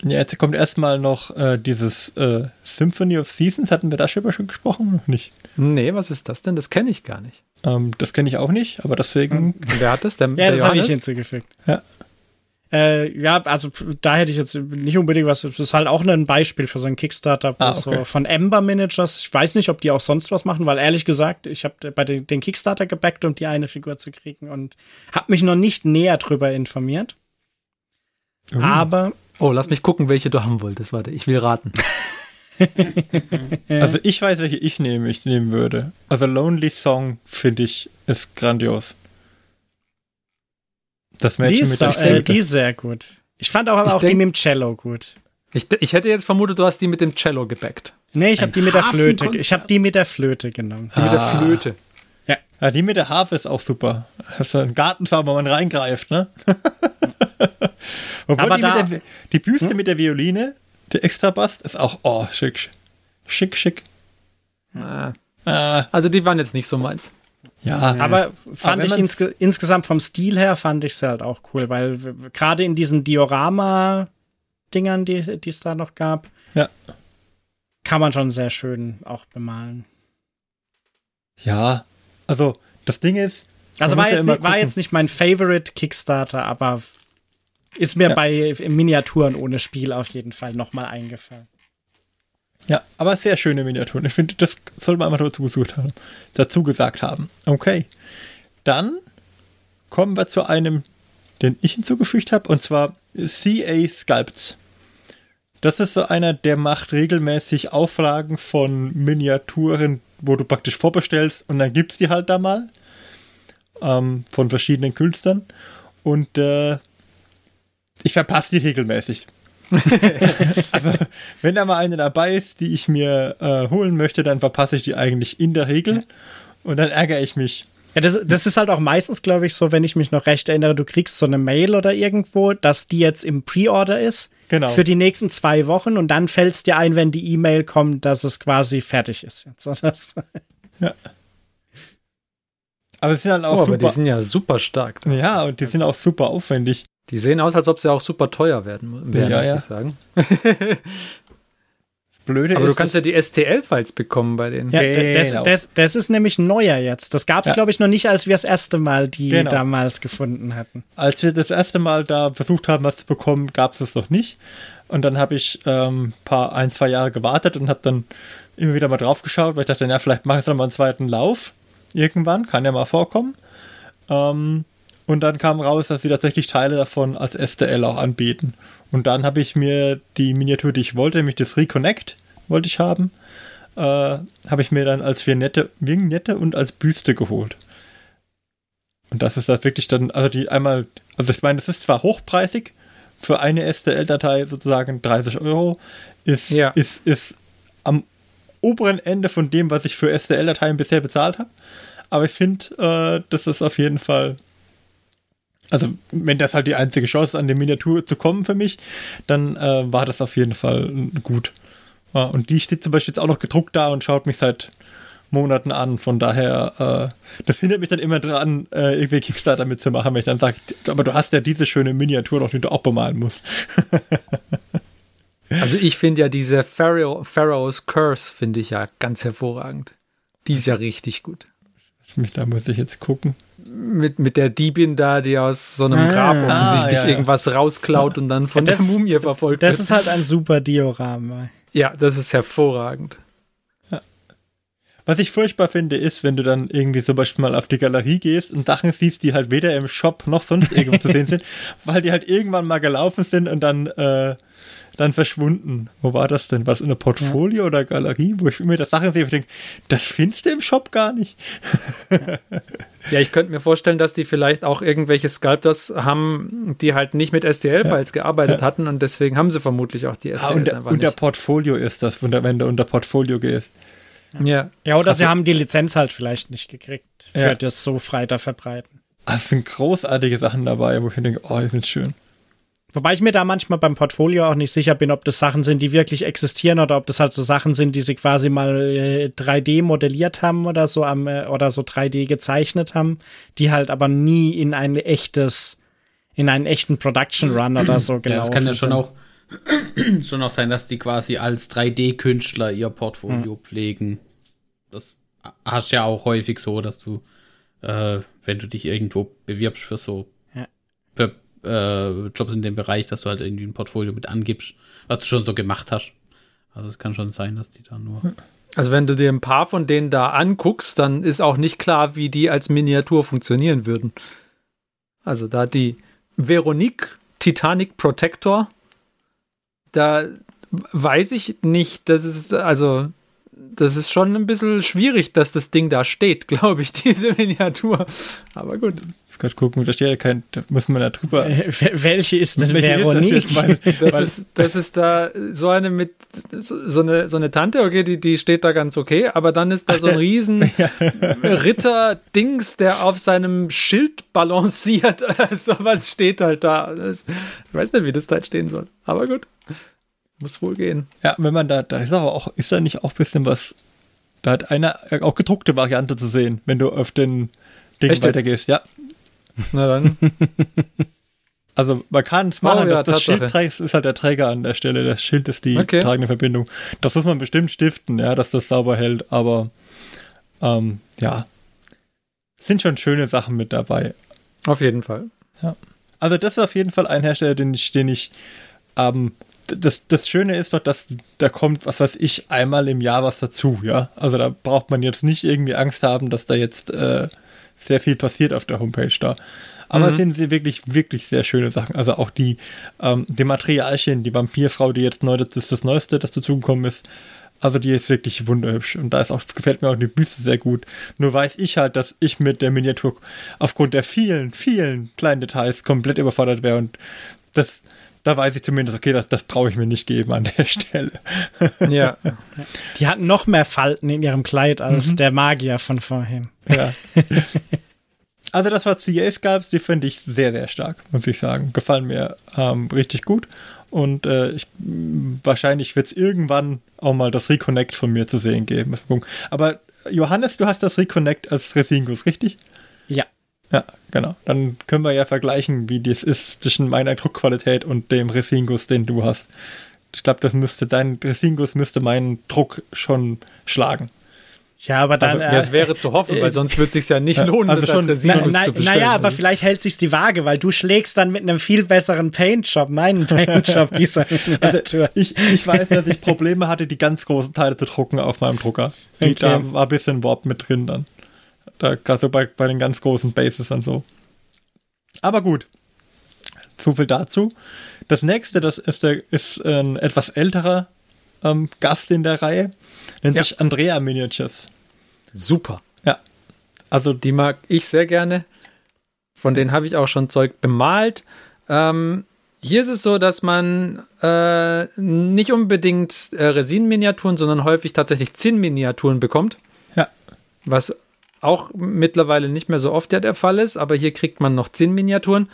Ja, jetzt kommt erstmal noch äh, dieses äh, Symphony of Seasons. Hatten wir da schon gesprochen? Noch nicht? Nee, was ist das denn? Das kenne ich gar nicht. Ähm, das kenne ich auch nicht, aber deswegen. Wer hat das? Der, ja, der das habe ich hinzugefügt. Ja. Äh, ja, also da hätte ich jetzt nicht unbedingt was. Das ist halt auch ein Beispiel für so einen Kickstarter ah, okay. so von Ember Managers. Ich weiß nicht, ob die auch sonst was machen, weil ehrlich gesagt, ich habe bei den, den, Kickstarter gebackt, um die eine Figur zu kriegen und habe mich noch nicht näher drüber informiert. Uh. Aber. Oh, lass mich gucken, welche du haben wolltest. Warte, ich will raten. also ich weiß, welche ich nehme, ich nehmen würde. Also Lonely Song finde ich ist grandios. Das Mädchen die ist, mit der äh, Die ist sehr gut. Ich fand auch, aber auch denk, die mit dem Cello gut. Ich, ich hätte jetzt vermutet, du hast die mit dem Cello gebackt. Nee, ich habe die mit der Flöte. Ich habe die mit der Flöte genommen. Die ah. mit der ah. Flöte. Ja. ja. Die mit der Harfe ist auch super. Das ist ein Gartenzaun, wo man reingreift, ne? Obwohl aber die, da, der, die Büste hm? mit der Violine, der Extrabass, ist auch, oh, schick. Schick, schick. Ah. Ah. Also die waren jetzt nicht so meins. Ja, aber fand aber ich insge insgesamt vom Stil her fand ich es halt auch cool, weil gerade in diesen Diorama-Dingern, die es da noch gab, ja. kann man schon sehr schön auch bemalen. Ja, also das Ding ist. Also war, jetzt, ja war jetzt nicht mein Favorite Kickstarter, aber ist mir ja. bei Miniaturen ohne Spiel auf jeden Fall nochmal eingefallen. Ja, aber sehr schöne Miniaturen. Ich finde, das sollte man einfach dazu gesucht haben, dazu gesagt haben. Okay. Dann kommen wir zu einem, den ich hinzugefügt habe, und zwar CA Sculpts. Das ist so einer, der macht regelmäßig Auflagen von Miniaturen, wo du praktisch vorbestellst und dann gibt es die halt da mal ähm, von verschiedenen Künstlern. Und äh, ich verpasse die regelmäßig. also, wenn da mal eine dabei ist, die ich mir äh, holen möchte, dann verpasse ich die eigentlich in der Regel und dann ärgere ich mich. Ja, das, das ist halt auch meistens, glaube ich, so, wenn ich mich noch recht erinnere, du kriegst so eine Mail oder irgendwo, dass die jetzt im Pre-Order ist. Genau. Für die nächsten zwei Wochen und dann fällt es dir ein, wenn die E-Mail kommt, dass es quasi fertig ist. ja. Aber es sind halt auch oh, super. Aber die sind ja super stark. Ja, und die sind auch super aufwendig. Die sehen aus, als ob sie auch super teuer werden, werden ja, muss ja. ich sagen. Blöde Aber du kannst ja die STL-Files bekommen bei denen. Ja, das, genau. das, das, ist nämlich neuer jetzt. Das gab es, ja. glaube ich, noch nicht, als wir das erste Mal die genau. damals gefunden hatten. Als wir das erste Mal da versucht haben, was zu bekommen, gab es es noch nicht. Und dann habe ich ähm, paar, ein, zwei Jahre gewartet und habe dann immer wieder mal drauf geschaut, weil ich dachte, ja, vielleicht mache ich noch mal einen zweiten Lauf. Irgendwann, kann ja mal vorkommen. Ähm, und dann kam raus, dass sie tatsächlich Teile davon als STL auch anbieten. Und dann habe ich mir die Miniatur, die ich wollte, nämlich das Reconnect, wollte ich haben, äh, habe ich mir dann als Vignette, Vignette und als Büste geholt. Und das ist das wirklich dann, also die einmal, also ich meine, das ist zwar hochpreisig, für eine STL-Datei sozusagen 30 Euro, ist, ja. ist, ist am oberen Ende von dem, was ich für STL-Dateien bisher bezahlt habe. Aber ich finde, äh, das ist auf jeden Fall also, wenn das halt die einzige Chance ist, an die Miniatur zu kommen für mich, dann äh, war das auf jeden Fall gut. Ja, und die steht zum Beispiel jetzt auch noch gedruckt da und schaut mich seit Monaten an. Von daher, äh, das hindert mich dann immer dran, äh, irgendwie Kickstarter mitzumachen, wenn ich dann sage, aber du hast ja diese schöne Miniatur noch, die du auch bemalen musst. also ich finde ja diese Pharaoh, Pharaoh's Curse finde ich ja ganz hervorragend. Die ist ja richtig gut. Da muss ich jetzt gucken mit, mit der Diebin da, die aus so einem ah, Grab offensichtlich ah, ja, irgendwas rausklaut und dann von das, der Mumie verfolgt das wird. Das ist halt ein super Diorama. Ja, das ist hervorragend. Was ich furchtbar finde, ist, wenn du dann irgendwie zum Beispiel mal auf die Galerie gehst und Sachen siehst, die halt weder im Shop noch sonst irgendwo zu sehen sind, weil die halt irgendwann mal gelaufen sind und dann äh, dann verschwunden. Wo war das denn? Was in der Portfolio ja. oder Galerie? Wo ich mir das Sachen sehe und denke, das findest du im Shop gar nicht. ja, ich könnte mir vorstellen, dass die vielleicht auch irgendwelche Sculptors haben, die halt nicht mit STL-Files ja. gearbeitet ja. hatten und deswegen haben sie vermutlich auch die STLs ah, unter, einfach unter Portfolio ist das, wenn du unter Portfolio gehst. Ja. Ja, oder also, sie haben die Lizenz halt vielleicht nicht gekriegt, für ja. das so frei da verbreiten. Ah, es sind großartige Sachen dabei, wo ich denke, oh, die sind schön. Wobei ich mir da manchmal beim Portfolio auch nicht sicher bin, ob das Sachen sind, die wirklich existieren oder ob das halt so Sachen sind, die sie quasi mal äh, 3D modelliert haben oder so am, äh, oder so 3D gezeichnet haben, die halt aber nie in ein echtes, in einen echten Production Run oder so gelaufen sind. Ja, das kann ja schon auch, schon auch sein, dass die quasi als 3D-Künstler ihr Portfolio hm. pflegen. Das hast ja auch häufig so, dass du, äh, wenn du dich irgendwo bewirbst für so äh, Jobs in dem Bereich, dass du halt irgendwie ein Portfolio mit angibst, was du schon so gemacht hast. Also es kann schon sein, dass die da nur. Also wenn du dir ein paar von denen da anguckst, dann ist auch nicht klar, wie die als Miniatur funktionieren würden. Also da die Veronique Titanic Protector, da weiß ich nicht, das ist also das ist schon ein bisschen schwierig, dass das Ding da steht, glaube ich, diese Miniatur. Aber gut. Ich muss gucken, da steht ja kein, da müssen wir da drüber. Äh, welche ist denn Veronique? Ist das, das, ist, das ist da so eine mit, so eine, so eine Tante, okay, die, die steht da ganz okay, aber dann ist da so ein riesen Ritter-Dings, der auf seinem Schild balanciert. so was steht halt da. Das, ich weiß nicht, wie das da stehen soll, aber gut. Muss wohl gehen. Ja, wenn man da, da ist aber auch, ist da nicht auch ein bisschen was, da hat einer auch gedruckte Variante zu sehen, wenn du auf den Ding Echt weitergehst, ja. Na dann. Also man kann es machen, oh, ja, das, Schild ist halt der Träger an der Stelle, das Schild ist die okay. tragende Verbindung. Das muss man bestimmt stiften, ja, dass das sauber hält, aber ähm, ja, sind schon schöne Sachen mit dabei. Auf jeden Fall. Ja. Also das ist auf jeden Fall ein Hersteller, den ich, den ich ähm, das, das Schöne ist doch, dass da kommt, was weiß ich, einmal im Jahr was dazu, ja. Also da braucht man jetzt nicht irgendwie Angst haben, dass da jetzt äh, sehr viel passiert auf der Homepage da. Aber mhm. sind sie wirklich, wirklich sehr schöne Sachen. Also auch die, ähm, die Materialchen, die Vampirfrau, die jetzt neu, das ist das Neueste, das dazugekommen ist. Also die ist wirklich wunderhübsch und da ist auch, gefällt mir auch die Büste sehr gut. Nur weiß ich halt, dass ich mit der Miniatur aufgrund der vielen, vielen kleinen Details komplett überfordert wäre und das, da weiß ich zumindest, okay, das, das brauche ich mir nicht geben an der Stelle. Ja. Die hatten noch mehr Falten in ihrem Kleid als mhm. der Magier von vorhin. Ja. Also das, was CAs gab, die finde ich sehr, sehr stark, muss ich sagen. Gefallen mir ähm, richtig gut. Und äh, ich, wahrscheinlich wird es irgendwann auch mal das Reconnect von mir zu sehen geben. Aber Johannes, du hast das Reconnect als Resingus, richtig? Ja. Ja, genau. Dann können wir ja vergleichen, wie das ist zwischen meiner Druckqualität und dem Resingus, den du hast. Ich glaube, das müsste dein Resingus müsste meinen Druck schon schlagen. Ja, aber dann. Also, äh, das wäre zu hoffen, weil sonst wird es sich ja nicht lohnen, also das schon, als Resingus na, na, zu bestellen. Naja, aber vielleicht hält sich die Waage, weil du schlägst dann mit einem viel besseren Paint-Job, meinen Paint-Job dieser also, ich, ich weiß, dass ich Probleme hatte, die ganz großen Teile zu drucken auf meinem Drucker. Okay. Da war ein bisschen Warp mit drin dann. Da gerade bei, bei den ganz großen Bases und so. Aber gut. So viel dazu. Das nächste, das ist, der, ist ein etwas älterer ähm, Gast in der Reihe. Nennt ja. sich Andrea Miniatures. Super. Ja. Also die mag ich sehr gerne. Von denen habe ich auch schon Zeug bemalt. Ähm, hier ist es so, dass man äh, nicht unbedingt äh, Resin-Miniaturen, sondern häufig tatsächlich Zinn-Miniaturen bekommt. Ja. Was auch mittlerweile nicht mehr so oft der, der Fall ist, aber hier kriegt man noch 10 Miniaturen.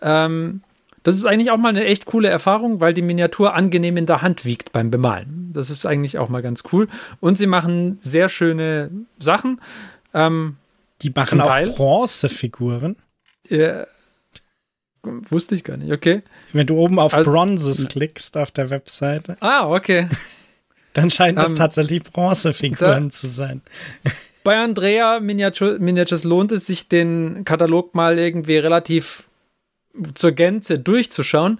Ähm, das ist eigentlich auch mal eine echt coole Erfahrung, weil die Miniatur angenehm in der Hand wiegt beim Bemalen. Das ist eigentlich auch mal ganz cool. Und sie machen sehr schöne Sachen. Ähm, die machen auch Bronzefiguren. Äh, wusste ich gar nicht, okay. Wenn du oben auf also, Bronzes klickst auf der Webseite. Ah, okay. Dann scheint es ähm, tatsächlich Bronzefiguren zu sein bei Andrea Miniatures lohnt es sich, den Katalog mal irgendwie relativ zur Gänze durchzuschauen.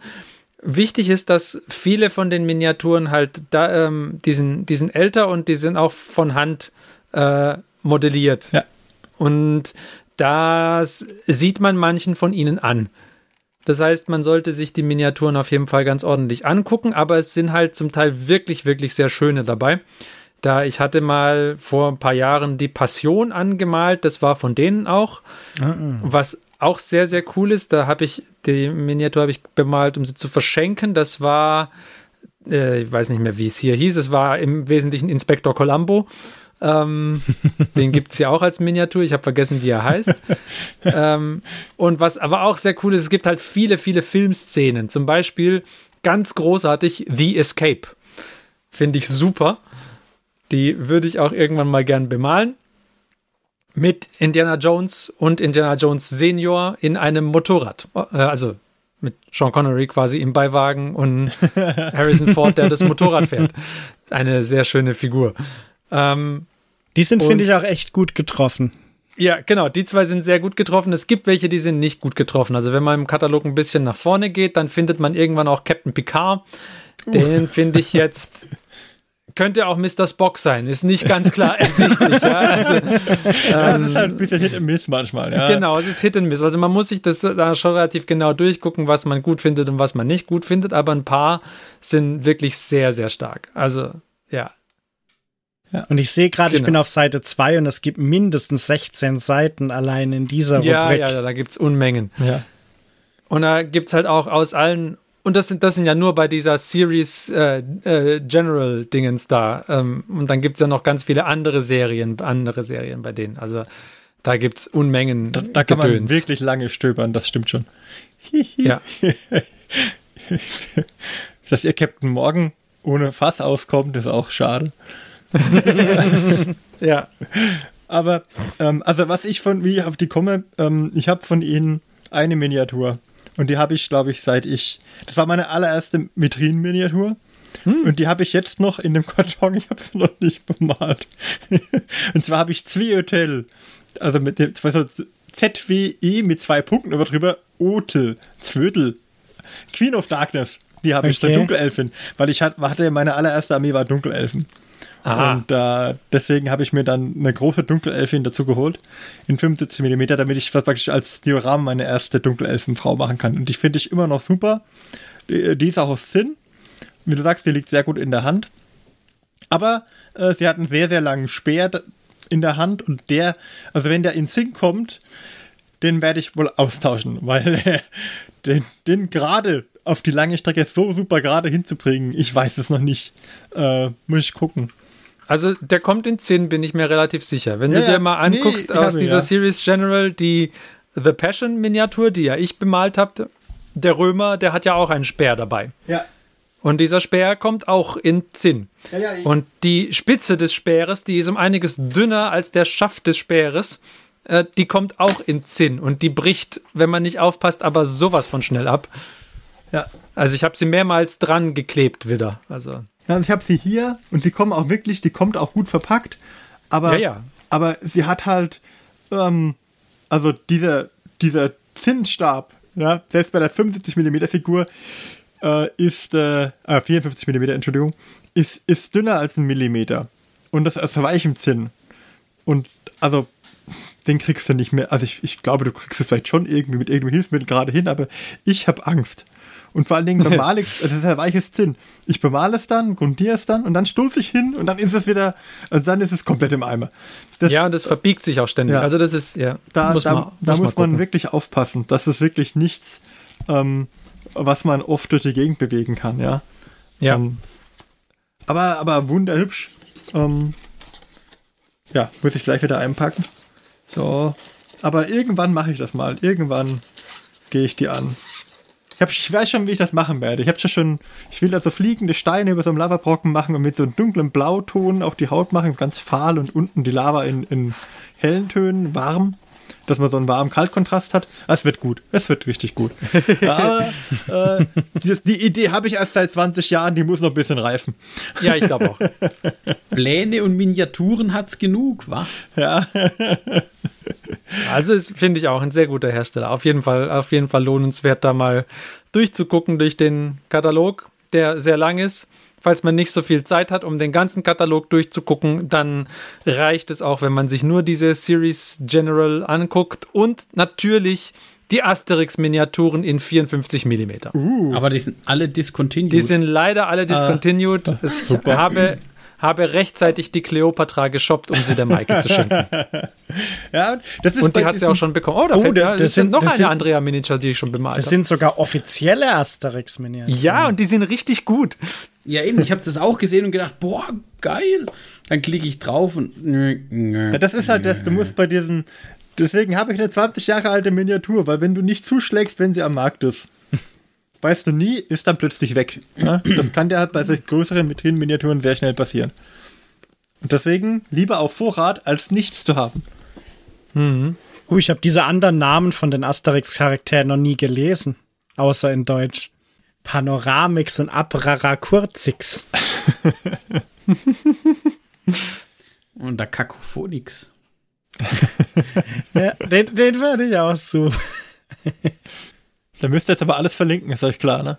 Wichtig ist, dass viele von den Miniaturen halt da, ähm, die, sind, die sind älter und die sind auch von Hand äh, modelliert. Ja. Und das sieht man manchen von ihnen an. Das heißt, man sollte sich die Miniaturen auf jeden Fall ganz ordentlich angucken, aber es sind halt zum Teil wirklich, wirklich sehr schöne dabei. Da ich hatte mal vor ein paar Jahren die Passion angemalt, das war von denen auch. Ah. Was auch sehr, sehr cool ist, da habe ich die Miniatur habe ich bemalt, um sie zu verschenken. Das war, äh, ich weiß nicht mehr, wie es hier hieß, es war im Wesentlichen Inspektor Columbo. Ähm, den gibt es ja auch als Miniatur. Ich habe vergessen, wie er heißt. ähm, und was aber auch sehr cool ist, es gibt halt viele, viele Filmszenen. Zum Beispiel ganz großartig The Escape. Finde ich super. Die würde ich auch irgendwann mal gern bemalen. Mit Indiana Jones und Indiana Jones Senior in einem Motorrad. Äh, also mit Sean Connery quasi im Beiwagen und Harrison Ford, der das Motorrad fährt. Eine sehr schöne Figur. Ähm, die sind, finde ich, auch echt gut getroffen. Ja, genau, die zwei sind sehr gut getroffen. Es gibt welche, die sind nicht gut getroffen. Also wenn man im Katalog ein bisschen nach vorne geht, dann findet man irgendwann auch Captain Picard. Den finde ich jetzt könnte auch Mr. Spock sein, ist nicht ganz klar ersichtlich. ja, also, ähm, ja, das ist halt ein bisschen Hit and Miss manchmal. Ja. Genau, es ist Hit and Miss. Also man muss sich das da schon relativ genau durchgucken, was man gut findet und was man nicht gut findet, aber ein paar sind wirklich sehr, sehr stark. Also, ja. Ja. Und ich sehe gerade, genau. ich bin auf Seite 2 und es gibt mindestens 16 Seiten allein in dieser ja, Rubrik. Ja, ja, da gibt es Unmengen. Ja. Und da gibt es halt auch aus allen und das sind, das sind ja nur bei dieser Series äh, äh, General Dingens da. Ähm, und dann gibt es ja noch ganz viele andere Serien, andere Serien bei denen. Also da gibt es Unmengen. Da, da kann man wirklich lange stöbern, das stimmt schon. ja. Dass ihr Captain Morgan ohne Fass auskommt, ist auch schade. ja. Aber, ähm, also was ich von, wie ich auf die komme, ähm, ich habe von ihnen eine Miniatur. Und die habe ich, glaube ich, seit ich. Das war meine allererste Vitrinenminiatur. Hm. Und die habe ich jetzt noch in dem Karton. Ich habe sie noch nicht bemalt. und zwar habe ich Zwiehotel. Also mit dem so ZWE mit zwei Punkten über drüber. Otel. Zwödel. Queen of Darkness. Die habe okay. ich, der Dunkelelfin. Weil ich hatte, meine allererste Armee war Dunkelelfen. Aha. Und äh, deswegen habe ich mir dann eine große Dunkelelfin dazu geholt in 75 mm, damit ich praktisch als Diorama meine erste Dunkelelfenfrau machen kann. Und die finde ich immer noch super. Die, die ist auch aus Zinn. Wie du sagst, die liegt sehr gut in der Hand. Aber äh, sie hat einen sehr, sehr langen Speer in der Hand und der, also wenn der in Zinn kommt, den werde ich wohl austauschen, weil den, den gerade auf die lange Strecke so super gerade hinzubringen, ich weiß es noch nicht. Äh, muss ich gucken. Also der kommt in 10, bin ich mir relativ sicher. Wenn ja, du dir mal anguckst nee, aus dieser ja. Series General die The Passion Miniatur, die ja ich bemalt habe, der Römer, der hat ja auch einen Speer dabei. Ja. Und dieser Speer kommt auch in Zinn. Ja, ja, und die Spitze des Speeres, die ist um einiges dünner als der Schaft des Speeres. Äh, die kommt auch in Zinn und die bricht, wenn man nicht aufpasst, aber sowas von schnell ab. Ja, also ich habe sie mehrmals dran geklebt wieder. Also ja, ich habe sie hier und sie kommen auch wirklich, die kommt auch gut verpackt. Aber, ja, ja. aber sie hat halt, ähm, also dieser, dieser Zinsstab, ja, selbst bei der 75 mm Figur äh, ist, äh, 54 mm, Entschuldigung, ist, ist dünner als ein Millimeter. Und das aus weichem Zinn. Und also, den kriegst du nicht mehr. Also ich, ich glaube, du kriegst es vielleicht schon irgendwie mit irgendeinem Hilfsmittel gerade hin, aber ich habe Angst. Und vor allen Dingen bemale ich, das ist ja weiches Zinn. Ich bemale es dann, grundiere es dann und dann stoße ich hin und dann ist es wieder, also dann ist es komplett im Eimer. Das, ja, und das verbiegt sich auch ständig. Ja. Also das ist, ja. Da muss man, da, muss, muss man wirklich aufpassen. Das ist wirklich nichts, ähm, was man oft durch die Gegend bewegen kann, ja. Ja. Ähm, aber, aber wunderhübsch. Ähm, ja, muss ich gleich wieder einpacken. So. Aber irgendwann mache ich das mal. Irgendwann gehe ich die an. Ich, hab, ich weiß schon, wie ich das machen werde. Ich habe schon, ich will also fliegende Steine über so einem Lavabrocken machen und mit so einem dunklen Blauton auf die Haut machen, ganz fahl und unten die Lava in, in hellen Tönen, warm, dass man so einen warmen Kaltkontrast hat. Es wird gut. Es wird richtig gut. Aber äh, die, die Idee habe ich erst seit 20 Jahren, die muss noch ein bisschen reifen. Ja, ich glaube auch. Pläne und Miniaturen hat's genug, wa? Ja. Also finde ich auch ein sehr guter Hersteller. Auf jeden Fall, auf jeden Fall lohnenswert, da mal durchzugucken durch den Katalog, der sehr lang ist. Falls man nicht so viel Zeit hat, um den ganzen Katalog durchzugucken, dann reicht es auch, wenn man sich nur diese Series General anguckt und natürlich die Asterix-Miniaturen in 54 mm. Uh. Aber die sind alle discontinued. Die sind leider alle discontinued. Ah, ich habe habe rechtzeitig die Cleopatra geshoppt, um sie der Maike zu schenken. ja, das ist Und die hat sie auch schon bekommen. Oh, da oh, fällt, das, das sind noch das eine sind, Andrea Miniature, die ich schon bemalt habe. Das sind sogar offizielle Asterix-Miniaturen. Ja, und die sind richtig gut. Ja, eben, ich habe das auch gesehen und gedacht, boah, geil. Dann klicke ich drauf und. Ja, das ist halt das, du musst bei diesen. Deswegen habe ich eine 20 Jahre alte Miniatur, weil wenn du nicht zuschlägst, wenn sie am Markt ist, weißt du nie, ist dann plötzlich weg. Ja? Das kann dir halt bei solch größeren Vitrinenminiaturen sehr schnell passieren. Und deswegen lieber auf Vorrat, als nichts zu haben. Mhm. Uh, ich habe diese anderen Namen von den Asterix-Charakteren noch nie gelesen, außer in Deutsch. Panoramix und Abrarakurzix. und der Kakophonix. ja, den, den werde ich auch so. da müsst ihr jetzt aber alles verlinken, ist euch klar, ne?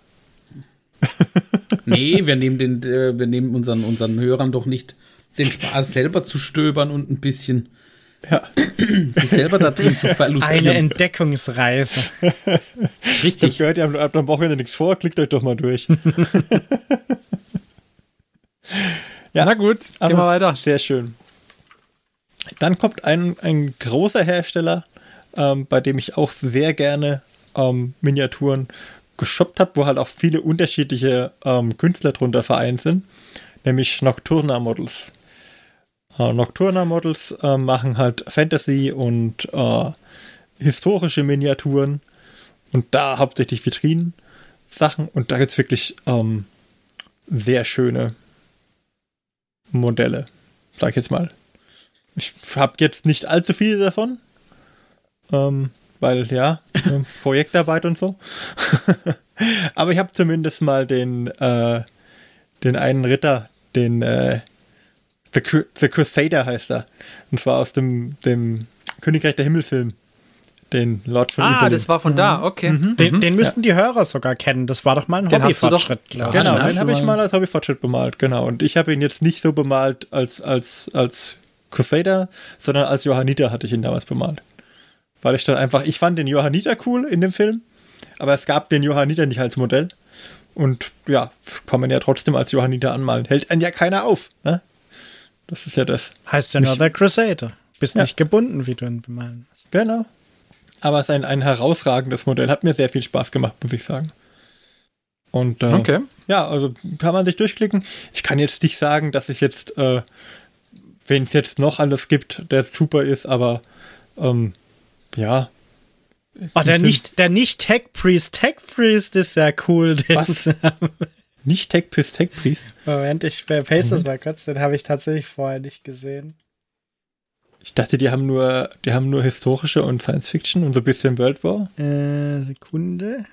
nee, wir nehmen, den, äh, wir nehmen unseren, unseren Hörern doch nicht den Spaß, selber zu stöbern und ein bisschen ja. sich selber da drin zu verlustieren. Eine Entdeckungsreise. Richtig. Ich gehört, ihr habt am Wochenende nichts vor, klickt euch doch mal durch. ja, na gut, gehen wir weiter. Sehr schön. Dann kommt ein, ein großer Hersteller, ähm, bei dem ich auch sehr gerne ähm, Miniaturen geshoppt habe, wo halt auch viele unterschiedliche ähm, Künstler drunter vereint sind, nämlich Nocturna Models. Äh, Nocturna Models äh, machen halt Fantasy und äh, historische Miniaturen und da hauptsächlich Vitrinen Sachen und da gibt es wirklich ähm, sehr schöne Modelle, sag ich jetzt mal. Ich habe jetzt nicht allzu viele davon, ähm, weil ja, äh, Projektarbeit und so. Aber ich habe zumindest mal den, äh, den einen Ritter, den äh, The, The Crusader heißt er. Und zwar aus dem, dem Königreich der Himmelfilm. Den Lord von Ah, Italy. das war von da, okay. Mhm. Den, den, müssten ja. die Hörer sogar kennen. Das war doch mal ein Hobbyfortschritt, glaube ich. Genau, den habe ich mal als Hobbyfortschritt bemalt, genau. Und ich habe ihn jetzt nicht so bemalt als, als, als Crusader, sondern als Johanniter hatte ich ihn damals bemalt. Weil ich dann einfach, ich fand den Johanniter cool in dem Film, aber es gab den Johanniter nicht als Modell. Und ja, kann man ja trotzdem als Johanniter anmalen. Hält einen ja keiner auf. Ne? Das ist ja das. Heißt ja nur der Crusader. Bist ja. nicht gebunden, wie du ihn bemalen hast. Genau. Aber es ist ein, ein herausragendes Modell. Hat mir sehr viel Spaß gemacht, muss ich sagen. Und äh, okay. ja, also kann man sich durchklicken. Ich kann jetzt nicht sagen, dass ich jetzt, äh, wenn es jetzt noch alles gibt, der super ist, aber ähm, ja. Oh, der nicht, der nicht Tech Priest, Tech Priest ist ja cool. Was? Nicht Tech Priest, Tech Priest. Moment, ich paste das mhm. mal kurz, den habe ich tatsächlich vorher nicht gesehen. Ich dachte, die haben nur, die haben nur historische und Science Fiction und so ein bisschen World War. Äh, Sekunde.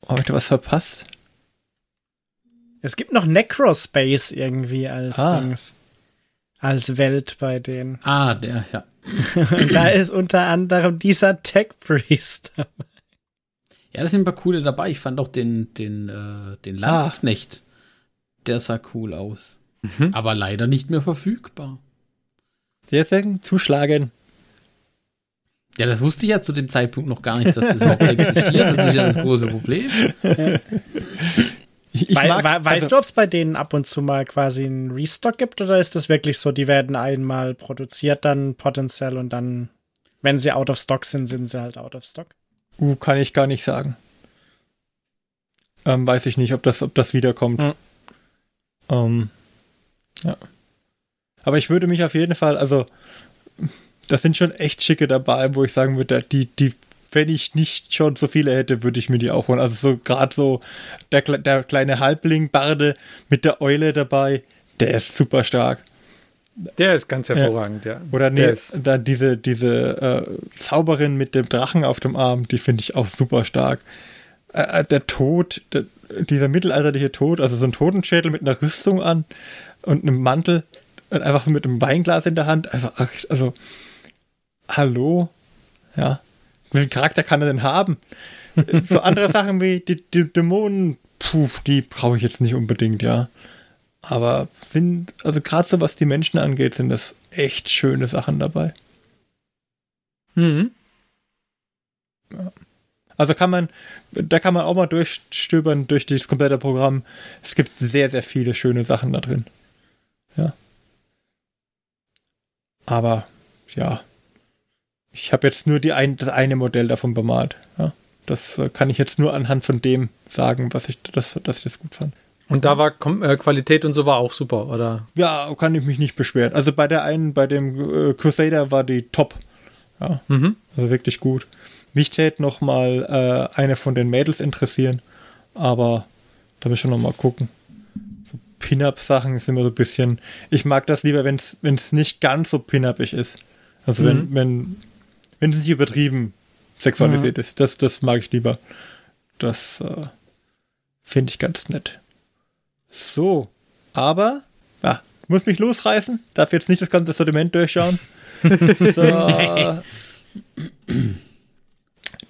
Oh, hab ich da was verpasst? Es gibt noch Necrospace irgendwie als ah. Dings. Als Welt bei denen. Ah, der, ja. und da ist unter anderem dieser Tech Priest dabei. Ja, da sind ein paar coole dabei. Ich fand auch den, den, äh, den Landsknecht. Ah. Der sah cool aus. Mhm. Aber leider nicht mehr verfügbar. Deswegen zuschlagen. Ja, das wusste ich ja zu dem Zeitpunkt noch gar nicht, dass das überhaupt existiert. Das ist ja das große Problem. Ich, ich mag, We weißt also, du, ob es bei denen ab und zu mal quasi einen Restock gibt oder ist das wirklich so, die werden einmal produziert, dann potenziell und dann, wenn sie out of stock sind, sind sie halt out of stock? Uh, kann ich gar nicht sagen. Ähm, weiß ich nicht, ob das, ob das wiederkommt. Mhm. Ähm, ja. Aber ich würde mich auf jeden Fall, also, das sind schon echt schicke dabei, wo ich sagen würde, die, die, wenn ich nicht schon so viele hätte, würde ich mir die auch holen. Also so gerade so der, der kleine Halbling Barde mit der Eule dabei, der ist super stark. Der ist ganz hervorragend, ja. ja. Oder nee, dann diese, diese äh, Zauberin mit dem Drachen auf dem Arm, die finde ich auch super stark. Äh, äh, der Tod, der, dieser mittelalterliche Tod, also so ein Totenschädel mit einer Rüstung an und einem Mantel und einfach mit einem Weinglas in der Hand. Einfach, also, hallo? Ja. Wie viel Charakter kann er denn haben? so andere Sachen wie die, die Dämonen, puh, die brauche ich jetzt nicht unbedingt, ja. Aber sind, also gerade so was die Menschen angeht, sind das echt schöne Sachen dabei. Mhm. Ja. Also kann man, da kann man auch mal durchstöbern durch das komplette Programm. Es gibt sehr, sehr viele schöne Sachen da drin. Ja. Aber ja, ich habe jetzt nur die ein, das eine Modell davon bemalt. Ja. Das äh, kann ich jetzt nur anhand von dem sagen, was ich, das, dass ich das gut fand. Und da war äh, Qualität und so war auch super, oder? Ja, kann ich mich nicht beschweren. Also bei der einen, bei dem äh, Crusader war die top. Ja, mhm. also wirklich gut. Mich täte noch mal äh, eine von den Mädels interessieren, aber da müssen wir noch mal gucken. So Pin-Up-Sachen ist immer so ein bisschen. Ich mag das lieber, wenn es nicht ganz so pin-upig ist. Also mhm. wenn, wenn, wenn es nicht übertrieben sexualisiert mhm. ist. Das, das mag ich lieber. Das äh, finde ich ganz nett. So, aber, ja, muss mich losreißen, darf jetzt nicht das ganze Sortiment durchschauen. so.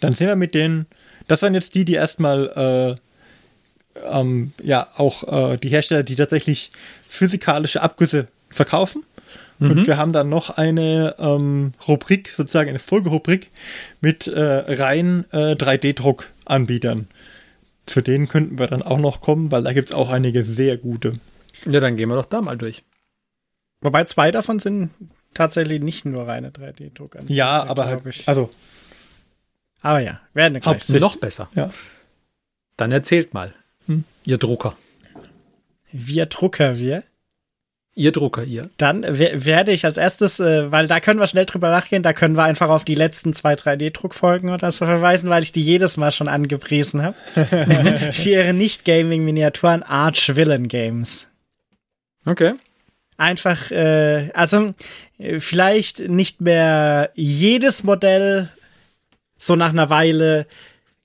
Dann sind wir mit den, das waren jetzt die, die erstmal, äh, ähm, ja, auch äh, die Hersteller, die tatsächlich physikalische Abgüsse verkaufen. Mhm. Und wir haben dann noch eine ähm, Rubrik, sozusagen eine Folgerubrik mit äh, rein äh, 3D-Druck-Anbietern. Zu denen könnten wir dann auch noch kommen, weil da gibt es auch einige sehr gute. Ja, dann gehen wir doch da mal durch. Wobei zwei davon sind tatsächlich nicht nur reine 3D-Druck. Ja, aber halt, ich. also. Aber ja, werden gleich. Noch besser. Ja. Dann erzählt mal, hm? ihr Drucker. Wir Drucker, wir. Ihr Drucker, ihr. Dann werde ich als erstes, äh, weil da können wir schnell drüber nachgehen, da können wir einfach auf die letzten zwei 3D-Druckfolgen oder so verweisen, weil ich die jedes Mal schon angepriesen habe. Für ihre Nicht-Gaming-Miniaturen Arch Villain Games. Okay. Einfach, äh, also vielleicht nicht mehr jedes Modell so nach einer Weile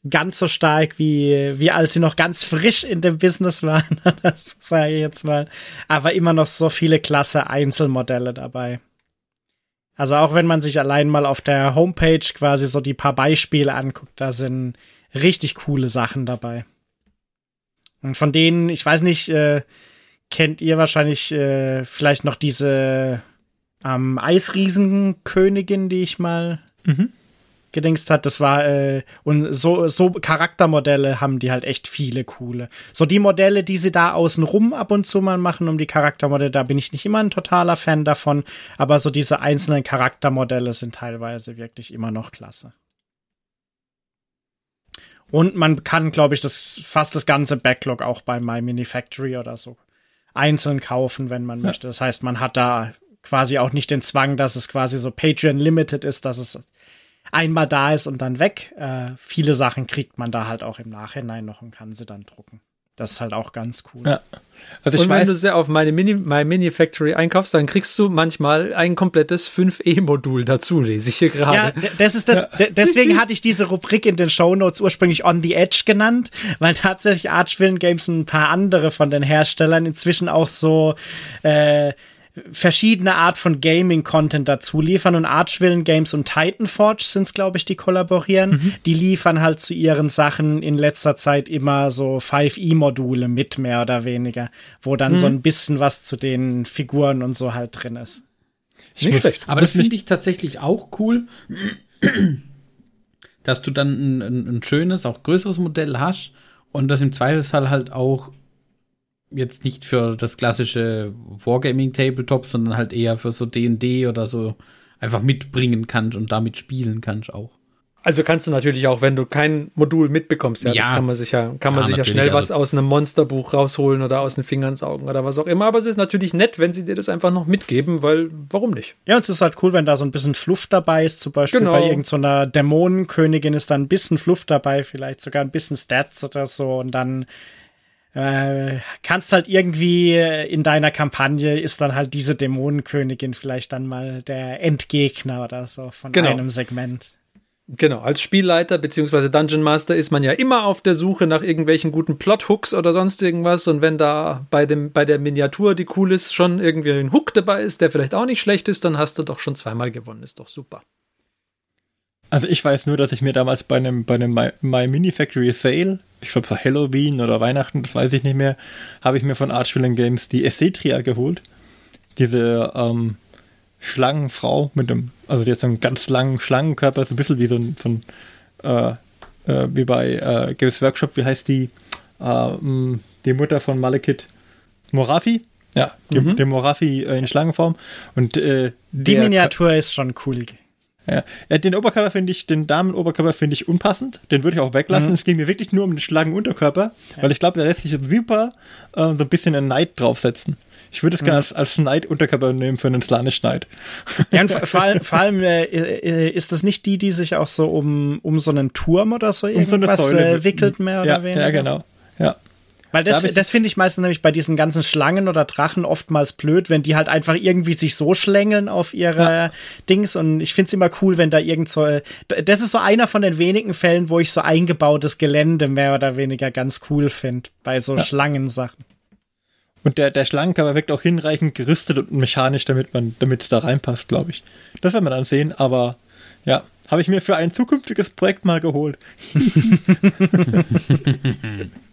ganz so stark wie, wie als sie noch ganz frisch in dem Business waren, das sage ich jetzt mal. Aber immer noch so viele klasse Einzelmodelle dabei. Also auch wenn man sich allein mal auf der Homepage quasi so die paar Beispiele anguckt, da sind richtig coole Sachen dabei. Und von denen, ich weiß nicht, äh, kennt ihr wahrscheinlich äh, vielleicht noch diese ähm, Eisriesenkönigin, die ich mal mhm gedingst hat, das war, äh, und so, so Charaktermodelle haben die halt echt viele coole. So die Modelle, die sie da außenrum ab und zu mal machen, um die Charaktermodelle, da bin ich nicht immer ein totaler Fan davon, aber so diese einzelnen Charaktermodelle sind teilweise wirklich immer noch klasse. Und man kann, glaube ich, das fast das ganze Backlog auch bei My Mini Factory oder so einzeln kaufen, wenn man ja. möchte. Das heißt, man hat da quasi auch nicht den Zwang, dass es quasi so Patreon Limited ist, dass es einmal da ist und dann weg. Äh, viele Sachen kriegt man da halt auch im Nachhinein noch und kann sie dann drucken. Das ist halt auch ganz cool. Ja. Also ich und wenn du sie auf meine Mini, My Mini Factory einkaufst, dann kriegst du manchmal ein komplettes 5E-Modul dazu, lese ich hier gerade. Ja, das ist das, ja. deswegen hatte ich diese Rubrik in den Show Notes ursprünglich On the Edge genannt, weil tatsächlich Archvillain Games ein paar andere von den Herstellern inzwischen auch so äh, verschiedene Art von Gaming-Content dazu liefern und Archvillain Games und Titanforge sind es, glaube ich, die kollaborieren. Mhm. Die liefern halt zu ihren Sachen in letzter Zeit immer so 5e-Module mit, mehr oder weniger, wo dann mhm. so ein bisschen was zu den Figuren und so halt drin ist. Nicht schlecht. Aber das finde ich tatsächlich auch cool, dass du dann ein, ein, ein schönes, auch größeres Modell hast und das im Zweifelsfall halt auch jetzt nicht für das klassische Wargaming Tabletop, sondern halt eher für so D&D oder so einfach mitbringen kannst und damit spielen kannst auch. Also kannst du natürlich auch, wenn du kein Modul mitbekommst, ja, ja das kann man sich ja, kann man sich ja schnell was also aus einem Monsterbuch rausholen oder aus den Fingern saugen oder was auch immer. Aber es ist natürlich nett, wenn sie dir das einfach noch mitgeben, weil warum nicht? Ja, und es ist halt cool, wenn da so ein bisschen Fluff dabei ist. Zum Beispiel genau. bei irgendeiner so Dämonenkönigin ist da ein bisschen Fluff dabei, vielleicht sogar ein bisschen Stats oder so. Und dann äh, kannst halt irgendwie in deiner Kampagne ist dann halt diese Dämonenkönigin vielleicht dann mal der Endgegner oder so von genau. einem Segment. Genau, als Spielleiter bzw. Dungeon Master ist man ja immer auf der Suche nach irgendwelchen guten Plot-Hooks oder sonst irgendwas. Und wenn da bei, dem, bei der Miniatur, die cool ist, schon irgendwie ein Hook dabei ist, der vielleicht auch nicht schlecht ist, dann hast du doch schon zweimal gewonnen. Ist doch super. Also ich weiß nur, dass ich mir damals bei einem, bei einem My, My Mini Factory Sale ich glaube für Halloween oder Weihnachten, das weiß ich nicht mehr, habe ich mir von Archvillain Games die Essetria geholt. Diese ähm, Schlangenfrau mit dem, also die hat so einen ganz langen Schlangenkörper, so ein bisschen wie so ein, so ein äh, äh, wie bei äh, Games Workshop, wie heißt die, äh, die Mutter von Malekith? Morafi? Ja, die, mhm. die Morafi äh, in Schlangenform. Und, äh, die Miniatur ist schon cool. Ja. ja den Oberkörper finde ich, den Damenoberkörper finde ich unpassend. Den würde ich auch weglassen. Mhm. Es ging mir wirklich nur um den Schlangenunterkörper, ja. weil ich glaube, da lässt sich super äh, so ein bisschen ein Neid draufsetzen. Ich würde es mhm. gerne als, als Schneidunterkörper nehmen für einen Slane-Schneid. Ja, und vor, allem, vor allem äh, äh, ist das nicht die, die sich auch so um, um so einen Turm oder so irgendwas um so äh, wickelt, mehr oder ja, weniger? Ja, genau. Weil das, da das finde ich meistens nämlich bei diesen ganzen Schlangen oder Drachen oftmals blöd, wenn die halt einfach irgendwie sich so schlängeln auf ihre ja. Dings. Und ich finde es immer cool, wenn da irgend so. Das ist so einer von den wenigen Fällen, wo ich so eingebautes Gelände mehr oder weniger ganz cool finde. Bei so ja. Schlangensachen. Und der, der Schlangenkörper wirkt auch hinreichend gerüstet und mechanisch, damit man, damit es da reinpasst, glaube ich. Das werden wir dann sehen, aber ja, habe ich mir für ein zukünftiges Projekt mal geholt.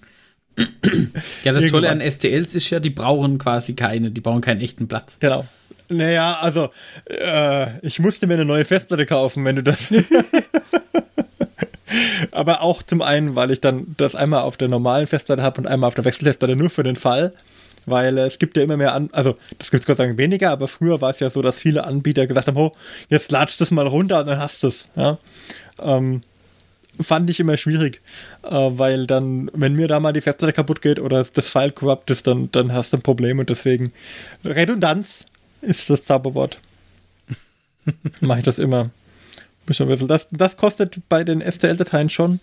Ja, das Tolle an STLs ist ja, die brauchen quasi keine, die brauchen keinen echten Platz. Genau. Naja, also, äh, ich musste mir eine neue Festplatte kaufen, wenn du das. Aber auch zum einen, weil ich dann das einmal auf der normalen Festplatte habe und einmal auf der Wechselfestplatte nur für den Fall. Weil äh, es gibt ja immer mehr an, also das gibt es Gott sei Dank weniger, aber früher war es ja so, dass viele Anbieter gesagt haben, oh, jetzt latscht das mal runter und dann hast du es. Ja? Ähm, fand ich immer schwierig, äh, weil dann, wenn mir da mal die Festplatte kaputt geht oder das File corrupt ist, dann, dann hast du ein Problem und deswegen Redundanz ist das Zauberwort. Mache ich das immer. Das, das kostet bei den STL-Dateien schon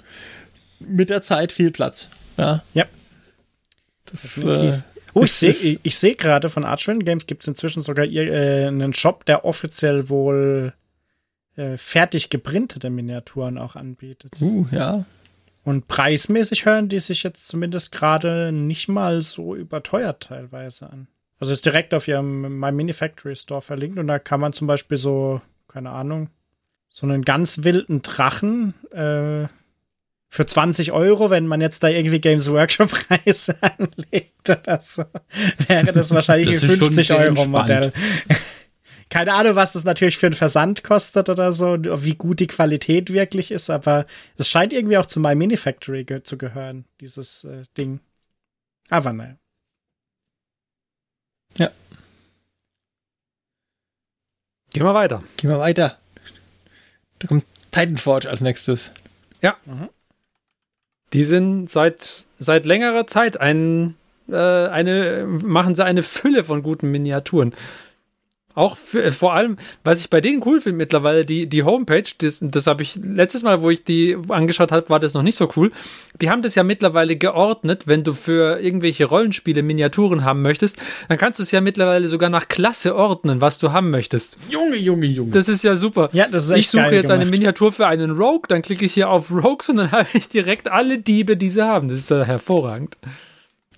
mit der Zeit viel Platz. Ja. ja. Das, äh, oh, ich sehe ich seh gerade von Archwin Games gibt es inzwischen sogar äh, einen Shop, der offiziell wohl äh, fertig geprintete Miniaturen auch anbietet. Uh, ja. Und preismäßig hören die sich jetzt zumindest gerade nicht mal so überteuert teilweise an. Also ist direkt auf ihrem My Mini Factory Store verlinkt und da kann man zum Beispiel so, keine Ahnung, so einen ganz wilden Drachen äh, für 20 Euro, wenn man jetzt da irgendwie Games Workshop Preise anlegt oder so, wäre das wahrscheinlich das ein 50 Euro Modell keine Ahnung, was das natürlich für einen Versand kostet oder so, wie gut die Qualität wirklich ist, aber es scheint irgendwie auch zu My Mini Factory ge zu gehören, dieses äh, Ding. Aber naja. Ja. Gehen wir weiter. Gehen wir weiter. Da kommt Titanforge als nächstes. Ja. Mhm. Die sind seit, seit längerer Zeit ein, äh, eine, machen sie eine Fülle von guten Miniaturen. Auch für, äh, vor allem, was ich bei denen cool finde mittlerweile, die, die Homepage, das, das habe ich letztes Mal, wo ich die angeschaut habe, war das noch nicht so cool. Die haben das ja mittlerweile geordnet, wenn du für irgendwelche Rollenspiele Miniaturen haben möchtest, dann kannst du es ja mittlerweile sogar nach Klasse ordnen, was du haben möchtest. Junge, Junge, Junge. Das ist ja super. Ja, das ist echt Ich suche jetzt gemacht. eine Miniatur für einen Rogue, dann klicke ich hier auf Rogues und dann habe ich direkt alle Diebe, die sie haben. Das ist ja hervorragend.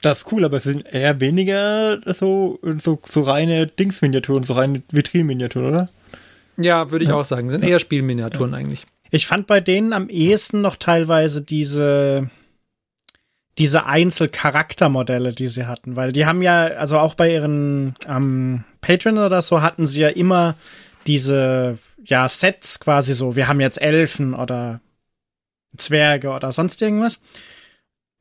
Das ist cool, aber es sind eher weniger so, so, so reine Dingsminiaturen, so reine Vitrinminiaturen, oder? Ja, würde ich ja. auch sagen. Sind eher Spielminiaturen ja. eigentlich. Ich fand bei denen am ehesten noch teilweise diese, diese Einzelcharaktermodelle, die sie hatten, weil die haben ja, also auch bei ihren ähm, Patreon oder so hatten sie ja immer diese, ja, Sets quasi so. Wir haben jetzt Elfen oder Zwerge oder sonst irgendwas.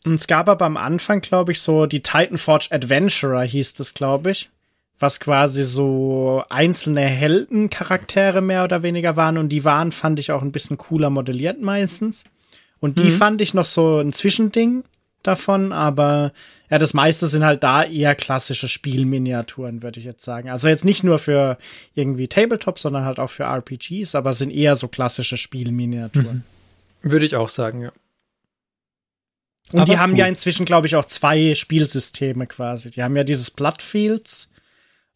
Und es gab aber am Anfang, glaube ich, so die Titanforge Adventurer hieß das, glaube ich. Was quasi so einzelne Heldencharaktere mehr oder weniger waren. Und die waren, fand ich, auch ein bisschen cooler modelliert meistens. Und die mhm. fand ich noch so ein Zwischending davon, aber ja, das meiste sind halt da eher klassische Spielminiaturen, würde ich jetzt sagen. Also jetzt nicht nur für irgendwie Tabletop, sondern halt auch für RPGs, aber sind eher so klassische Spielminiaturen. Mhm. Würde ich auch sagen, ja. Und Aber die haben cool. ja inzwischen, glaube ich, auch zwei Spielsysteme quasi. Die haben ja dieses Bloodfields,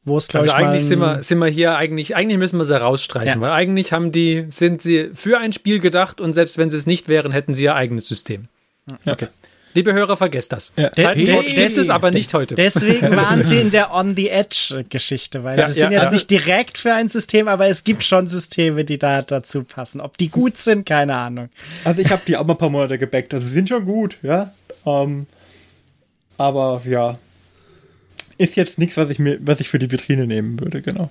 wo es, glaube also ich, eigentlich sind wir, sind wir hier eigentlich, eigentlich müssen wir sie rausstreichen, ja. weil eigentlich haben die, sind sie für ein Spiel gedacht und selbst wenn sie es nicht wären, hätten sie ihr eigenes System. Ja. Okay. Liebe Hörer, vergesst das. Ja. Titanforge ist es aber nicht heute. Deswegen waren sie in der On-the-Edge-Geschichte, weil ja, sie sind ja, jetzt nicht direkt für ein System, aber es gibt schon Systeme, die da dazu passen. Ob die gut sind, keine Ahnung. Also ich habe die auch mal ein paar Monate gebackt. Also sie sind schon gut, ja. Ähm, aber ja, ist jetzt nichts, was ich mir, was ich für die Vitrine nehmen würde, genau.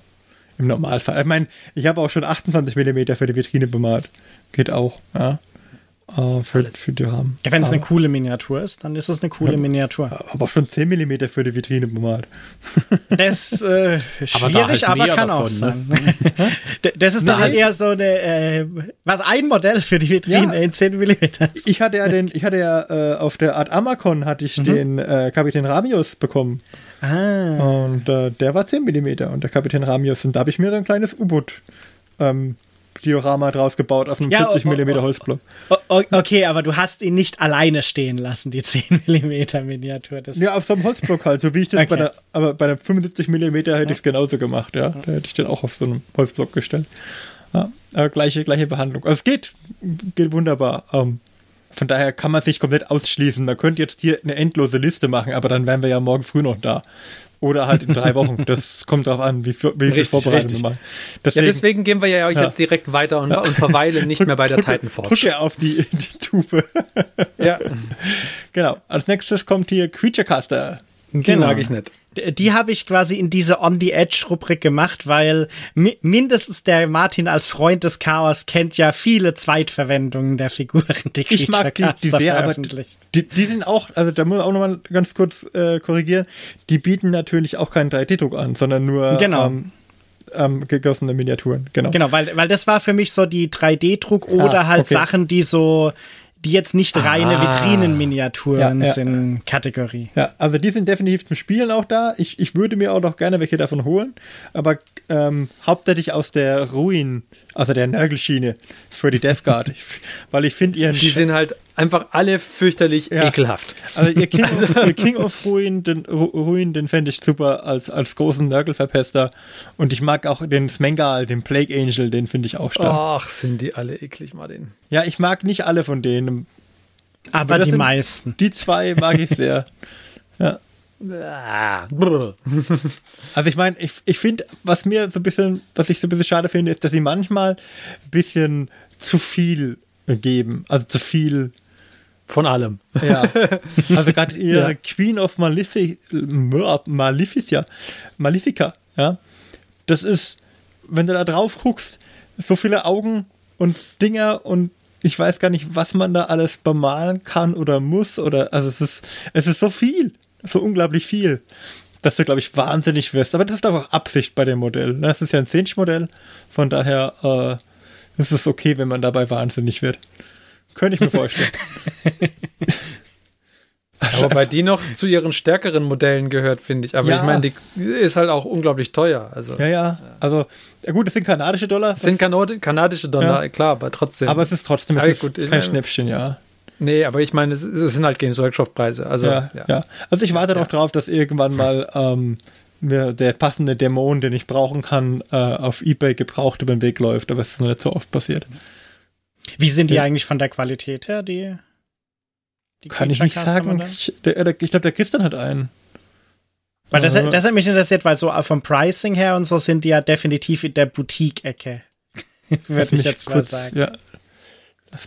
Im Normalfall. Ich meine, ich habe auch schon 28 mm für die Vitrine bemalt. Geht auch, ja. Äh, für, für die Rahmen. Ja, wenn es eine coole Miniatur ist, dann ist es eine coole ja, Miniatur. Aber auch schon 10 mm für die Vitrine bemalt. Das ist äh, schwierig, aber, aber kann davon, auch sein. Ne? das ist dann halt eher so eine, äh, was ein Modell für die Vitrine ja. in 10 mm. Ich hatte ja den, ich hatte ja äh, auf der Art Amacon hatte ich mhm. den äh, Kapitän Ramius bekommen. Ah. Und äh, der war 10 mm und der Kapitän Ramius. Und da habe ich mir so ein kleines U-Boot ähm, Diorama draus gebaut auf einem ja, 40 mm Holzblock. Okay, aber du hast ihn nicht alleine stehen lassen, die 10 mm Miniatur. Das ja, auf so einem Holzblock halt, so wie ich das okay. bei der, aber bei der 75 mm hätte ja. ich es genauso gemacht, ja. Da hätte ich den auch auf so einem Holzblock gestellt. Ja, aber gleiche, gleiche Behandlung. Also es geht, geht wunderbar. Um, ähm, von daher kann man sich komplett ausschließen. Man könnte jetzt hier eine endlose Liste machen, aber dann wären wir ja morgen früh noch da. Oder halt in drei Wochen. Das kommt darauf an, wie, wie viel vorbereitet wir machen. Deswegen, ja, deswegen gehen wir ja euch ja. jetzt direkt weiter und, und verweilen nicht mehr bei der Titanforge. Drück ja auf die, die Tube. ja. Genau. Als nächstes kommt hier Creaturecaster. Den genau. mag ich nicht die habe ich quasi in diese On the Edge Rubrik gemacht, weil mi mindestens der Martin als Freund des Chaos kennt ja viele Zweitverwendungen der Figuren, die ich mag die, die sehr, aber die, die, sind auch, also da muss ich auch nochmal ganz kurz äh, korrigieren, die bieten natürlich auch keinen 3D-Druck an, sondern nur genau. ähm, ähm, gegossene Miniaturen. Genau, genau weil, weil das war für mich so die 3D-Druck oder ah, halt okay. Sachen, die so die jetzt nicht reine ah. Vitrinenminiaturen ja, ja. sind, Kategorie. Ja, also die sind definitiv zum Spielen auch da. Ich, ich würde mir auch noch gerne welche davon holen, aber ähm, hauptsächlich aus der Ruin also der Nörgelschiene für die Death Guard. weil ich finde ihren. Die sind halt einfach alle fürchterlich ja. ekelhaft. Also ihr King, of, ihr King of Ruin, den, Ruin, den fände ich super als, als großen Nörgelverpester. Und ich mag auch den Smengal, den Plague Angel, den finde ich auch stark. Ach, sind die alle eklig, Martin. Ja, ich mag nicht alle von denen. Aber, Aber die meisten. Die zwei mag ich sehr. ja. Also ich meine, ich, ich finde, was mir so ein bisschen, was ich so ein bisschen schade finde, ist, dass sie manchmal ein bisschen zu viel geben. Also zu viel von allem. Ja. Also gerade ihre ja. Queen of Malefic Maleficia, Malefica, ja. Das ist, wenn du da drauf guckst, so viele Augen und Dinger und ich weiß gar nicht, was man da alles bemalen kann oder muss oder also es ist es ist so viel so unglaublich viel, dass du, glaube ich, wahnsinnig wirst. Aber das ist auch Absicht bei dem Modell. Das ist ja ein Cinch-Modell, von daher äh, ist es okay, wenn man dabei wahnsinnig wird. Könnte ich mir vorstellen. Aber bei die noch zu ihren stärkeren Modellen gehört, finde ich. Aber ja. ich meine, die ist halt auch unglaublich teuer. Also, ja, ja. Also, ja gut, es sind kanadische Dollar. Es sind kanadische Dollar, ja. klar, aber trotzdem. Aber es ist trotzdem es ist gut, kein Schnäppchen, ja. Nee, aber ich meine, es, es sind halt Games Workshop-Preise. Also, ja, ja. Also ich warte noch drauf, dass irgendwann mal ähm, mir der passende Dämon, den ich brauchen kann, äh, auf Ebay gebraucht über den Weg läuft, aber es ist noch nicht so oft passiert. Wie sind die eigentlich von der Qualität her, die, die Kann ich nicht sagen. Ich, ich glaube, der Christian hat einen. Weil das, äh. das hat mich interessiert, weil so vom Pricing her und so sind die ja definitiv in der Boutique-Ecke. Würde ich jetzt kurz, mal sagen. Ja,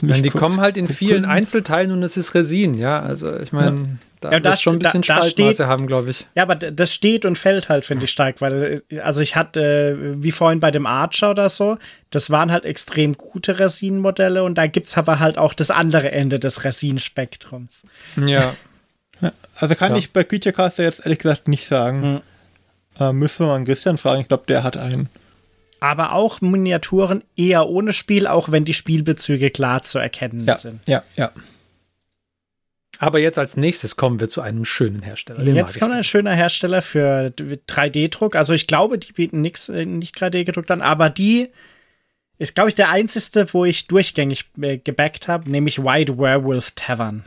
meine, die kommen halt in gucken. vielen Einzelteilen und es ist Resin, ja. Also ich meine, ja. Da ja, das schon ein bisschen da, Spaltmaße steht, haben, glaube ich. Ja, aber das steht und fällt halt, finde ich, stark, weil, also ich hatte, äh, wie vorhin bei dem Archer oder so, das waren halt extrem gute Resin-Modelle und da gibt es aber halt auch das andere Ende des Resin-Spektrums. Ja. Also kann ja. ich bei Creaturecaster jetzt ehrlich gesagt nicht sagen. Hm. Äh, müssen wir mal einen Christian fragen, ich glaube, der hat einen aber auch Miniaturen eher ohne Spiel, auch wenn die Spielbezüge klar zu erkennen ja, sind. Ja, ja. Aber jetzt als nächstes kommen wir zu einem schönen Hersteller. Den jetzt kommt ein schöner Hersteller für 3D-Druck. Also ich glaube, die bieten nichts äh, nicht 3D gedruckt an, aber die ist, glaube ich, der einzige, wo ich durchgängig äh, gebackt habe, nämlich White Werewolf Tavern.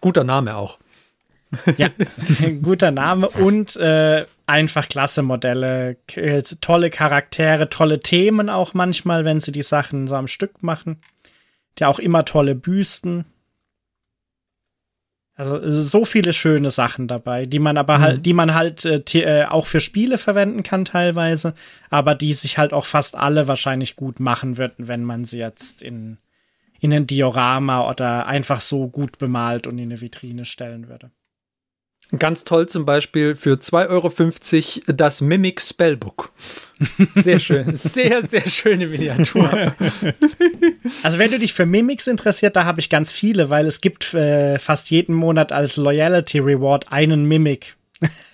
Guter Name auch. Ja, guter Name und äh, einfach klasse Modelle, äh, tolle Charaktere, tolle Themen auch manchmal, wenn sie die Sachen so am Stück machen. Ja, auch immer tolle Büsten. Also so viele schöne Sachen dabei, die man aber halt, mhm. halt, die man halt äh, äh, auch für Spiele verwenden kann teilweise, aber die sich halt auch fast alle wahrscheinlich gut machen würden, wenn man sie jetzt in in ein Diorama oder einfach so gut bemalt und in eine Vitrine stellen würde. Ganz toll zum Beispiel für 2,50 Euro das Mimic Spellbook. Sehr schön. Sehr, sehr schöne Miniatur. Also wenn du dich für Mimics interessiert, da habe ich ganz viele, weil es gibt äh, fast jeden Monat als Loyalty Reward einen Mimic.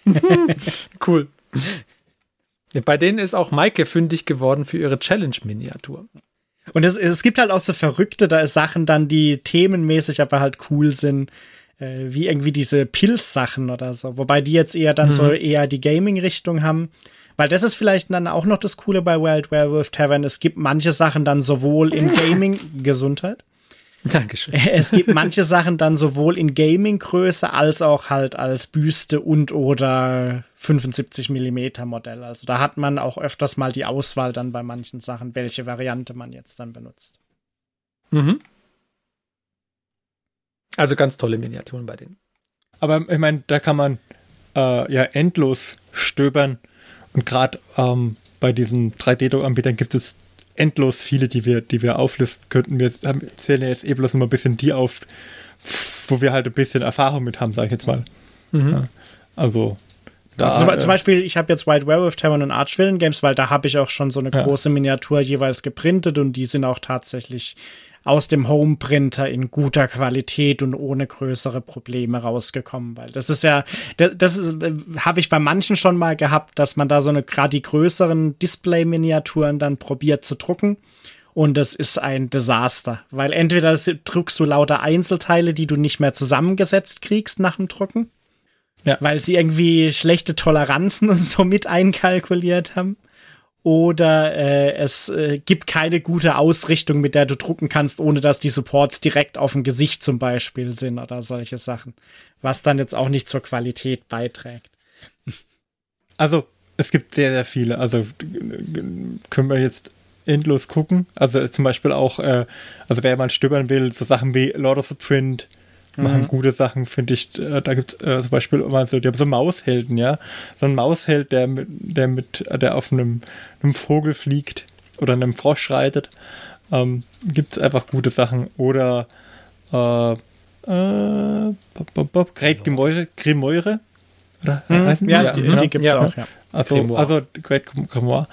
cool. Bei denen ist auch Maike fündig geworden für ihre Challenge-Miniatur. Und es, es gibt halt auch so verrückte da Sachen dann, die themenmäßig aber halt cool sind äh, wie irgendwie diese Pilz-Sachen oder so. Wobei die jetzt eher dann mhm. so eher die Gaming-Richtung haben. Weil das ist vielleicht dann auch noch das Coole bei Wild Werewolf Tavern. Es gibt manche Sachen dann sowohl in Gaming, Gesundheit. Dankeschön. Es gibt manche Sachen dann sowohl in Gaming-Größe als auch halt als Büste und oder 75 Millimeter Modell. Also da hat man auch öfters mal die Auswahl dann bei manchen Sachen, welche Variante man jetzt dann benutzt. Mhm. Also ganz tolle Miniaturen bei denen. Aber ich meine, da kann man äh, ja endlos stöbern. Und gerade ähm, bei diesen 3D-Druck-Anbietern gibt es endlos viele, die wir, die wir auflisten könnten. Wir haben, zählen jetzt eh bloß immer ein bisschen die auf, wo wir halt ein bisschen Erfahrung mit haben, sag ich jetzt mal. Mhm. Ja, also da, also zum, äh, zum, Beispiel, ich habe jetzt White Werewolf Tavern und Archvillain Games, weil da habe ich auch schon so eine große ja. Miniatur jeweils geprintet und die sind auch tatsächlich aus dem Homeprinter in guter Qualität und ohne größere Probleme rausgekommen, weil das ist ja, das, das äh, habe ich bei manchen schon mal gehabt, dass man da so eine gerade die größeren Display-Miniaturen dann probiert zu drucken. Und das ist ein Desaster, weil entweder druckst du lauter Einzelteile, die du nicht mehr zusammengesetzt kriegst nach dem Drucken, ja. weil sie irgendwie schlechte Toleranzen und so mit einkalkuliert haben oder äh, es äh, gibt keine gute Ausrichtung, mit der du drucken kannst, ohne dass die Supports direkt auf dem Gesicht zum Beispiel sind oder solche Sachen, was dann jetzt auch nicht zur Qualität beiträgt. Also es gibt sehr, sehr viele. Also können wir jetzt endlos gucken. Also zum Beispiel auch, äh, also wer mal stöbern will, so Sachen wie Lord of the Print, machen mhm. gute Sachen, finde ich. Äh, da gibt es äh, zum Beispiel immer so, die haben so Maushelden, ja. So ein Mausheld, der mit, der mit, der auf einem, einem Vogel fliegt oder einem Frosch reitet. Ähm, gibt es einfach gute Sachen. Oder äh, äh, Great Grimoire, Grimoire. Oder mhm. heißen die? Ja, ja, die, die gibt es ja, auch, ja. Also, Grimoire. also Great Grimoire.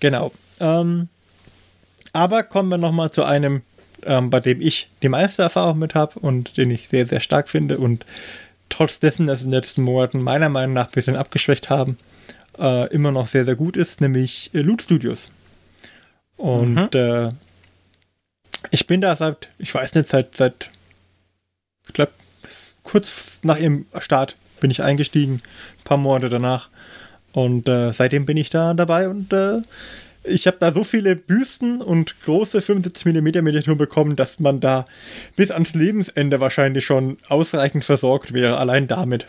Genau. Ähm, aber kommen wir nochmal zu einem ähm, bei dem ich die meiste Erfahrung mit habe und den ich sehr, sehr stark finde und trotz dessen, dass in den letzten Monaten meiner Meinung nach ein bisschen abgeschwächt haben, äh, immer noch sehr, sehr gut ist, nämlich äh, Loot Studios. Und mhm. äh, ich bin da seit, ich weiß nicht, seit, seit ich glaube, kurz nach ihrem Start bin ich eingestiegen, ein paar Monate danach. Und äh, seitdem bin ich da dabei und äh, ich habe da so viele Büsten und große 75 mm Miniaturen bekommen, dass man da bis ans Lebensende wahrscheinlich schon ausreichend versorgt wäre, allein damit.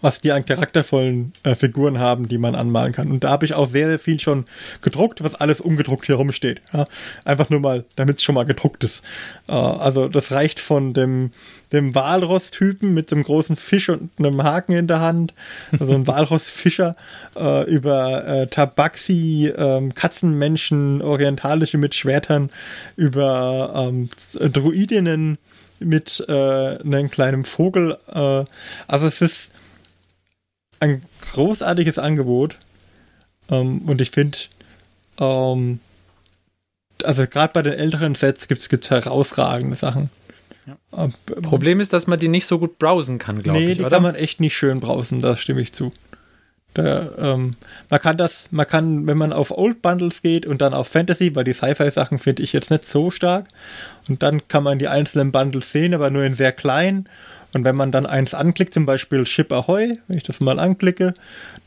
Was die an charaktervollen äh, Figuren haben, die man anmalen kann. Und da habe ich auch sehr, sehr viel schon gedruckt, was alles umgedruckt hier rumsteht. Ja? Einfach nur mal, damit es schon mal gedruckt ist. Äh, also das reicht von dem dem Walross-Typen mit einem großen Fisch und einem Haken in der Hand, also ein Walross-Fischer, äh, über äh, Tabaxi, äh, Katzenmenschen, orientalische mit Schwertern, über ähm, Druidinnen mit äh, einem kleinen Vogel. Äh, also es ist ein großartiges Angebot ähm, und ich finde, ähm, also gerade bei den älteren Sets gibt es herausragende Sachen. Ja. Problem ist, dass man die nicht so gut browsen kann, glaube nee, ich. Nee, die oder? kann man echt nicht schön browsen, da stimme ich zu. Da, ähm, man kann das, man kann, wenn man auf Old Bundles geht und dann auf Fantasy, weil die Sci-Fi-Sachen finde ich jetzt nicht so stark. Und dann kann man die einzelnen Bundles sehen, aber nur in sehr klein. Und wenn man dann eins anklickt, zum Beispiel Ship Ahoy, wenn ich das mal anklicke,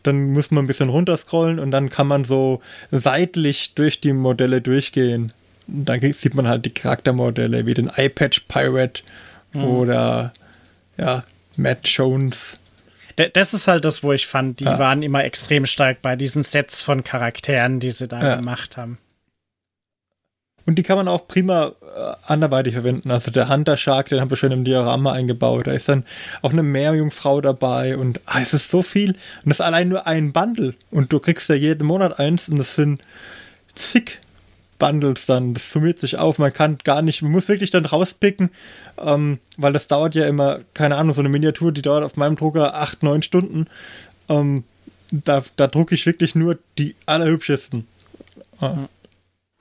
dann muss man ein bisschen runterscrollen und dann kann man so seitlich durch die Modelle durchgehen da sieht man halt die Charaktermodelle wie den iPatch Pirate mhm. oder ja, Matt Jones. Das ist halt das, wo ich fand, die ja. waren immer extrem stark bei diesen Sets von Charakteren, die sie da ja. gemacht haben. Und die kann man auch prima äh, anderweitig verwenden. Also der Hunter Shark, den haben wir schon im Diorama eingebaut. Da ist dann auch eine Meerjungfrau dabei und ah, es ist so viel. Und das ist allein nur ein Bundle. Und du kriegst ja jeden Monat eins und das sind zig Bundles dann, das summiert sich auf, man kann gar nicht, man muss wirklich dann rauspicken, ähm, weil das dauert ja immer, keine Ahnung, so eine Miniatur, die dauert auf meinem Drucker acht, neun Stunden. Ähm, da, da drucke ich wirklich nur die allerhübschesten. Ah.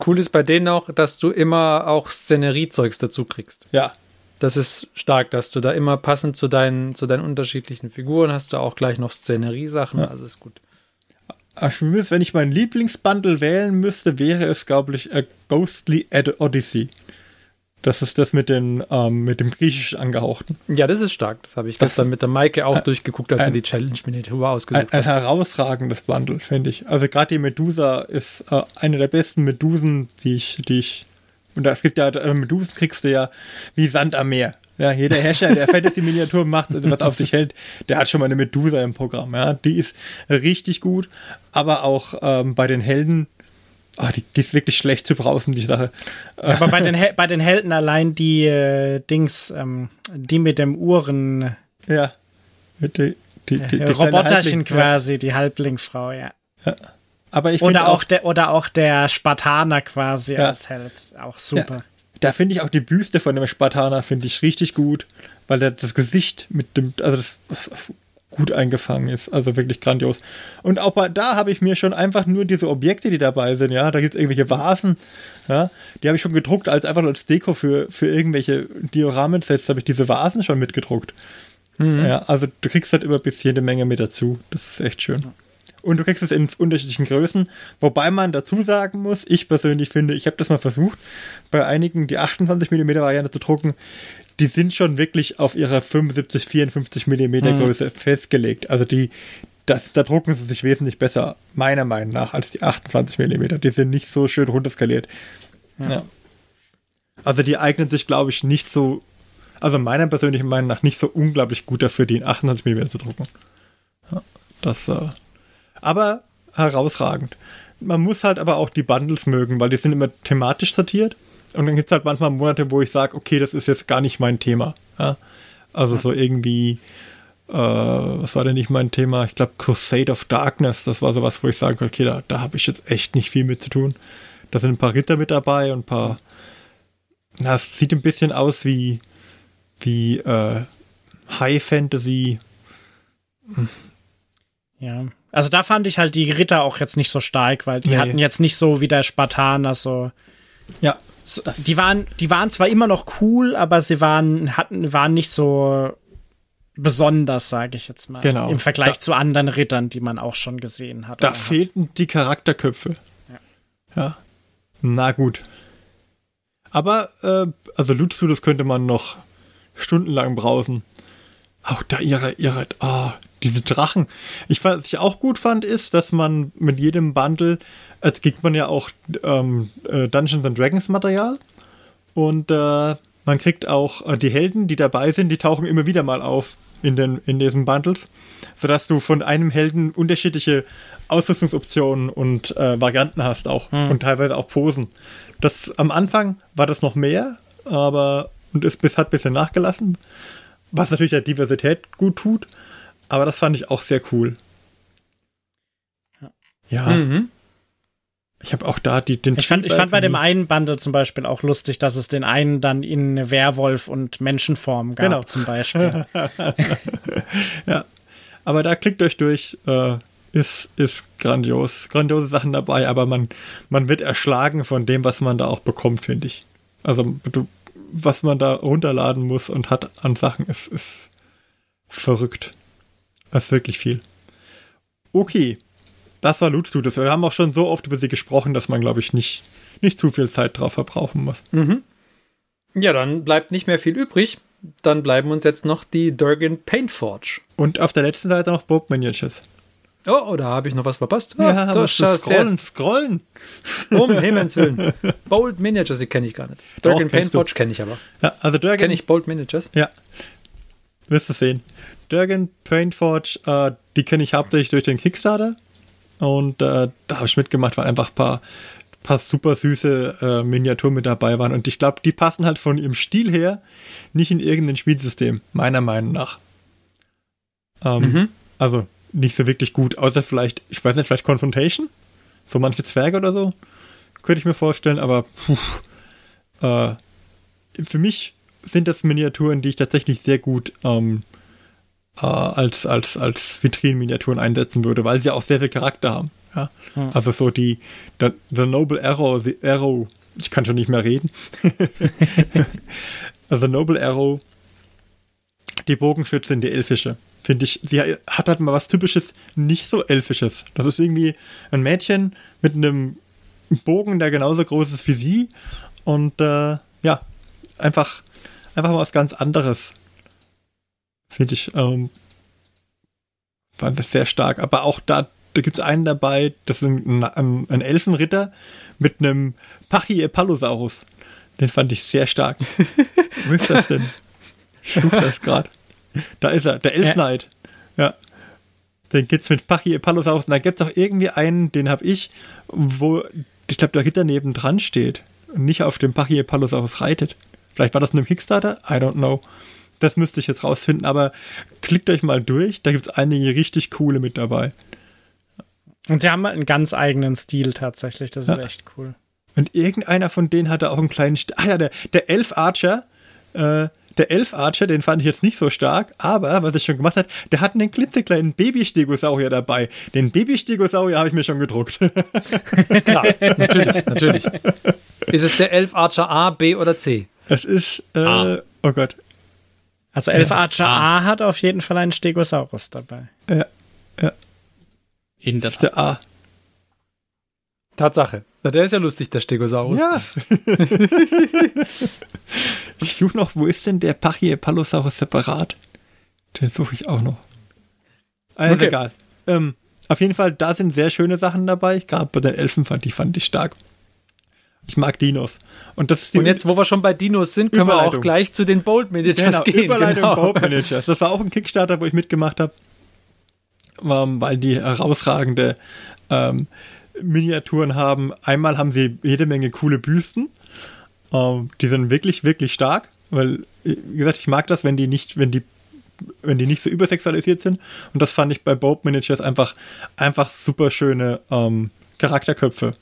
Cool ist bei denen auch, dass du immer auch Szeneriezeugs dazu kriegst. Ja. Das ist stark, dass du da immer passend zu deinen, zu deinen unterschiedlichen Figuren hast du auch gleich noch Szeneriesachen, ja. also ist gut. Wenn ich meinen Lieblingsbundle wählen müsste, wäre es, glaube ich, A Ghostly Odyssey. Das ist das mit, den, ähm, mit dem griechisch angehauchten. Ja, das ist stark. Das habe ich das gestern mit der Maike auch ein, durchgeguckt, als ein, sie die Challenge-Miniatur ausgesucht ein, ein herausragendes Bundle, finde ich. Also gerade die Medusa ist äh, eine der besten Medusen, die ich, die ich. Und es gibt ja, äh, Medusen kriegst du ja wie Sand am Meer. Ja, jeder Herrscher, der Fantasy-Miniaturen macht, also was auf sich hält, der hat schon mal eine Medusa im Programm. Ja, die ist richtig gut, aber auch ähm, bei den Helden Oh, die, die, ist wirklich schlecht zu brausen, die Sache. aber bei den, bei den Helden allein die äh, Dings, ähm, die mit dem Uhren. Ja. Die, die, die, die Roboterchen quasi, ja. die Halblingfrau, ja. ja. Aber ich oder, auch, auch der, oder auch der Spartaner quasi ja. als Held. Auch super. Ja. Da finde ich auch die Büste von dem Spartaner finde ich richtig gut, weil der, das Gesicht mit dem, also das gut eingefangen ist. Also wirklich grandios. Und auch bei, da habe ich mir schon einfach nur diese Objekte, die dabei sind, ja, da gibt es irgendwelche Vasen, ja, die habe ich schon gedruckt als einfach als Deko für, für irgendwelche Dioramensets, habe ich diese Vasen schon mitgedruckt. Mhm. Ja, also du kriegst halt immer ein bisschen eine Menge mit dazu. Das ist echt schön. Und du kriegst es in unterschiedlichen Größen, wobei man dazu sagen muss, ich persönlich finde, ich habe das mal versucht, bei einigen die 28 mm Variante zu drucken, die sind schon wirklich auf ihrer 75, 54 Millimeter mhm. Größe festgelegt. Also die, das, da drucken sie sich wesentlich besser, meiner Meinung nach, als die 28 Millimeter. Die sind nicht so schön runterskaliert. Ja. ja. Also die eignen sich, glaube ich, nicht so, also meiner persönlichen Meinung nach nicht so unglaublich gut dafür, die in 28 Millimeter zu drucken. Ja, das, äh, aber herausragend. Man muss halt aber auch die Bundles mögen, weil die sind immer thematisch sortiert. Und dann gibt es halt manchmal Monate, wo ich sage, okay, das ist jetzt gar nicht mein Thema. Ja? Also so irgendwie, äh, was war denn nicht mein Thema? Ich glaube, Crusade of Darkness, das war sowas, wo ich sage, okay, da, da habe ich jetzt echt nicht viel mit zu tun. Da sind ein paar Ritter mit dabei und ein paar. Na, es sieht ein bisschen aus wie, wie äh, High Fantasy. Hm. Ja, also da fand ich halt die Ritter auch jetzt nicht so stark, weil die nee. hatten jetzt nicht so wie der Spartaner so. Ja. So, die waren, die waren zwar immer noch cool, aber sie waren, hatten, waren nicht so besonders, sage ich jetzt mal. Genau. Im Vergleich da, zu anderen Rittern, die man auch schon gesehen hat. Da fehlten hat. die Charakterköpfe. Ja. ja. Na gut. Aber, äh, also Loot Studios könnte man noch stundenlang brausen. Auch da ihre, ihre, oh, diese Drachen. Ich, was ich auch gut fand, ist, dass man mit jedem Bundle, als kriegt man ja auch ähm, äh, Dungeons and Dragons Material und äh, man kriegt auch äh, die Helden, die dabei sind, die tauchen immer wieder mal auf in, den, in diesen Bundles, sodass du von einem Helden unterschiedliche Ausrüstungsoptionen und äh, Varianten hast auch hm. und teilweise auch Posen. Das am Anfang war das noch mehr, aber und es bis, hat ein bisschen nachgelassen, was natürlich der Diversität gut tut. Aber das fand ich auch sehr cool. Ja. Mhm. Ich habe auch da die, den. Ich fand, ich fand bei dem einen Bundle zum Beispiel auch lustig, dass es den einen dann in Werwolf und Menschenform gab, genau. zum Beispiel. ja. Aber da klickt euch durch. Äh, ist, ist grandios. Grandiose Sachen dabei, aber man, man wird erschlagen von dem, was man da auch bekommt, finde ich. Also, du, was man da runterladen muss und hat an Sachen, ist, ist verrückt. Das ist wirklich viel. Okay, das war Loot Studios. Wir haben auch schon so oft über sie gesprochen, dass man, glaube ich, nicht, nicht zu viel Zeit drauf verbrauchen muss. Mhm. Ja, dann bleibt nicht mehr viel übrig. Dann bleiben uns jetzt noch die Durgan Paintforge. Und auf der letzten Seite noch Bob Miniatures. Oh, oh, da habe ich noch was verpasst. Oh, ja, das scrollen, scrollen. Um Himmels Willen. Bold Miniatures, die kenne ich gar nicht. Durgan Paintforge kenne ich aber. Ja, also Durgan. Kenne ich Bold Miniatures? Ja. Wirst du sehen. Durgan Paintforge, äh, die kenne ich hauptsächlich durch den Kickstarter. Und äh, da habe ich mitgemacht, weil einfach ein paar, paar super süße äh, Miniaturen mit dabei waren. Und ich glaube, die passen halt von ihrem Stil her nicht in irgendein Spielsystem, meiner Meinung nach. Ähm, mhm. Also nicht so wirklich gut, außer vielleicht, ich weiß nicht, vielleicht Confrontation? So manche Zwerge oder so? könnte ich mir vorstellen, aber puh, äh, für mich sind das Miniaturen, die ich tatsächlich sehr gut ähm, äh, als, als, als Vitrinenminiaturen einsetzen würde, weil sie auch sehr viel Charakter haben. Ja? Hm. Also so die, the, the Noble Arrow, the Arrow, ich kann schon nicht mehr reden. also Noble Arrow, die Bogenschützin, die Elfische. Finde ich, sie hat halt mal was typisches, nicht so Elfisches. Das ist irgendwie ein Mädchen mit einem Bogen, der genauso groß ist wie sie. Und äh, ja, einfach, einfach mal was ganz anderes. Finde ich, ähm, fand das sehr stark. Aber auch da, da gibt es einen dabei, das ist ein, ein, ein Elfenritter mit einem Pachyepalosaurus. Den fand ich sehr stark. Wo ist das denn? Ich suche das gerade. Da ist er, der Elfknight. Ja. ja. Den gibt's mit Pachyepalosaurus. Und da gibt's auch irgendwie einen, den habe ich, wo, ich glaube, der Ritter neben dran steht und nicht auf dem Pachyepalosaurus reitet. Vielleicht war das in einem Kickstarter? I don't know. Das müsste ich jetzt rausfinden, aber klickt euch mal durch, da gibt es einige richtig coole mit dabei. Und sie haben halt einen ganz eigenen Stil tatsächlich, das ist ja. echt cool. Und irgendeiner von denen hatte auch einen kleinen. St ah ja, der, der Elf Archer. Äh, der Elf Archer, den fand ich jetzt nicht so stark, aber was er schon gemacht hat, der hat einen klitzekleinen Baby-Stegosaurier dabei. Den Baby-Stegosaurier habe ich mir schon gedruckt. Klar, natürlich, natürlich. Ist es der Elf Archer A, B oder C? Es ist, äh, oh Gott, also Elf Archer A. A hat auf jeden Fall einen Stegosaurus dabei. Ja, ja. In der, der A. Tatsache. Na, der ist ja lustig, der Stegosaurus. Ja. ich suche noch, wo ist denn der Pachyepalosaurus separat? Den suche ich auch noch. Also okay. egal. Ähm, auf jeden Fall, da sind sehr schöne Sachen dabei. Gerade bei den Elfen fand ich, fand ich stark. Ich mag Dinos. Und, das ist und jetzt, wo wir schon bei Dinos sind, können wir auch gleich zu den Bold Managers genau, gehen. Überleitung genau. Bold Managers. Das war auch ein Kickstarter, wo ich mitgemacht habe, ähm, weil die herausragende ähm, Miniaturen haben. Einmal haben sie jede Menge coole Büsten. Ähm, die sind wirklich, wirklich stark, weil, wie gesagt, ich mag das, wenn die nicht, wenn die wenn die nicht so übersexualisiert sind. Und das fand ich bei Boat Managers einfach, einfach super schöne ähm, Charakterköpfe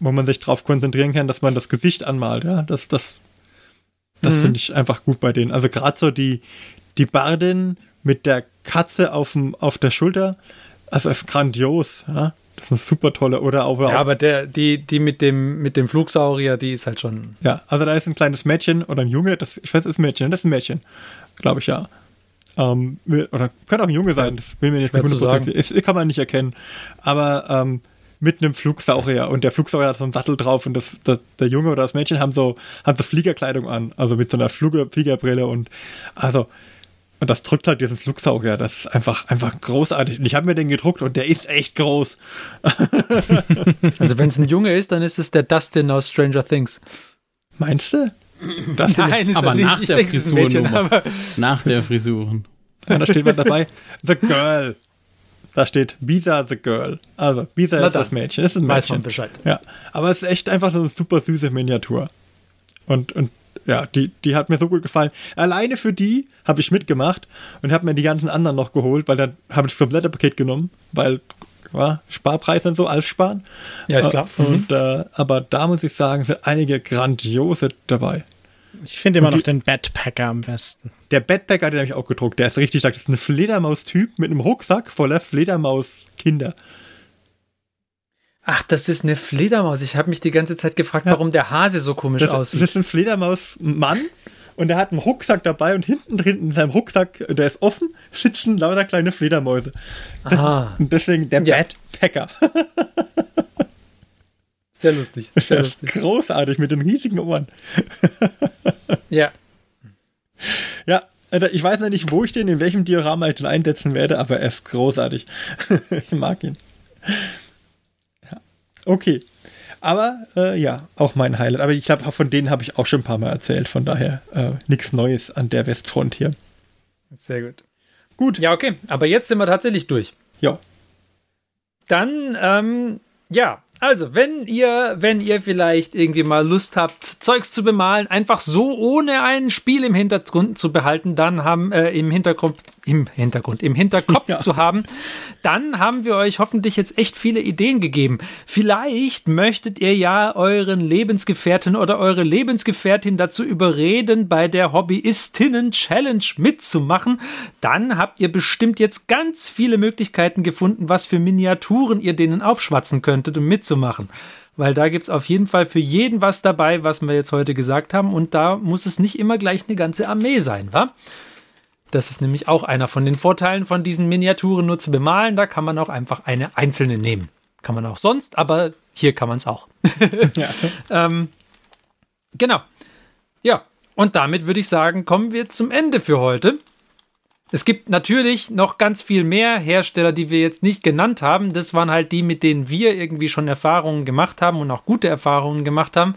wo man sich darauf konzentrieren kann, dass man das Gesicht anmalt. Ja, das, das, das mhm. finde ich einfach gut bei denen. Also gerade so die, die Bardin mit der Katze auf, auf der Schulter, also ist grandios. Ja? Das ist super tolle. Oder auch, ja, aber der, die, die mit dem, mit dem Flugsaurier, die ist halt schon. Ja, also da ist ein kleines Mädchen oder ein Junge, das, ich weiß, das ist ein Mädchen, das ist ein Mädchen, glaube ich, ja. Ähm, oder könnte auch ein Junge sein, das will mir nicht sagen. Ist, kann man nicht erkennen. Aber ähm, mit einem Flugsaurier und der Flugsaurier hat so einen Sattel drauf und das, das, der Junge oder das Mädchen haben so, haben so Fliegerkleidung an, also mit so einer Flüge, Fliegerbrille und also und das drückt halt diesen Flugsaurier. Das ist einfach, einfach großartig. Und ich habe mir den gedruckt und der ist echt groß. also wenn es ein Junge ist, dann ist es der Dustin aus Stranger Things. Meinst du? Das Nein, ist aber nach der Frisur. Nach der Frisuren. Ja, da steht man dabei. The Girl. Da steht Bisa the Girl. Also, Bisa ist das Mädchen. Das ist ein Mädchen. Weiß man Bescheid. Ja. Aber es ist echt einfach so eine super süße Miniatur. Und, und ja, die, die hat mir so gut gefallen. Alleine für die habe ich mitgemacht und habe mir die ganzen anderen noch geholt, weil dann habe ich das komplette Paket genommen, weil ja, Sparpreis und so, alles sparen. Ja, ist klar. Und, mhm. äh, aber da muss ich sagen, sind einige grandiose dabei. Ich finde immer noch den Backpacker am besten. Der Backpacker, den habe ich auch gedruckt. Der ist richtig stark. Das ist ein Fledermaus-Typ mit einem Rucksack voller Fledermaus-Kinder. Ach, das ist eine Fledermaus. Ich habe mich die ganze Zeit gefragt, ja. warum der Hase so komisch das, aussieht. Das ist ein Fledermaus-Mann und der hat einen Rucksack dabei und hinten drin in seinem Rucksack, der ist offen, sitzen lauter kleine Fledermäuse. Aha. Und deswegen der ja. Backpacker. Sehr lustig. Sehr lustig. Großartig mit den riesigen Ohren. ja. Ja, ich weiß noch nicht, wo ich den, in welchem Diorama ich den einsetzen werde, aber er ist großartig. ich mag ihn. Okay. Aber äh, ja, auch mein Highlight. Aber ich glaube, von denen habe ich auch schon ein paar Mal erzählt. Von daher äh, nichts Neues an der Westfront hier. Sehr gut. Gut. Ja, okay. Aber jetzt sind wir tatsächlich durch. Ja. Dann ähm, ja, Also, wenn ihr, wenn ihr vielleicht irgendwie mal Lust habt, Zeugs zu bemalen, einfach so ohne ein Spiel im Hintergrund zu behalten, dann haben äh, im Hintergrund, im Hintergrund, im Hinterkopf ja. zu haben, dann haben wir euch hoffentlich jetzt echt viele Ideen gegeben. Vielleicht möchtet ihr ja euren Lebensgefährten oder eure Lebensgefährtin dazu überreden, bei der Hobbyistinnen Challenge mitzumachen. Dann habt ihr bestimmt jetzt ganz viele Möglichkeiten gefunden, was für Miniaturen ihr denen aufschwatzen könntet und mit mitzumachen. Weil da gibt es auf jeden Fall für jeden was dabei, was wir jetzt heute gesagt haben. Und da muss es nicht immer gleich eine ganze Armee sein, wa? Das ist nämlich auch einer von den Vorteilen von diesen Miniaturen nur zu bemalen. Da kann man auch einfach eine einzelne nehmen. Kann man auch sonst, aber hier kann man es auch. ja. ähm, genau. Ja, und damit würde ich sagen, kommen wir zum Ende für heute. Es gibt natürlich noch ganz viel mehr Hersteller, die wir jetzt nicht genannt haben. Das waren halt die, mit denen wir irgendwie schon Erfahrungen gemacht haben und auch gute Erfahrungen gemacht haben.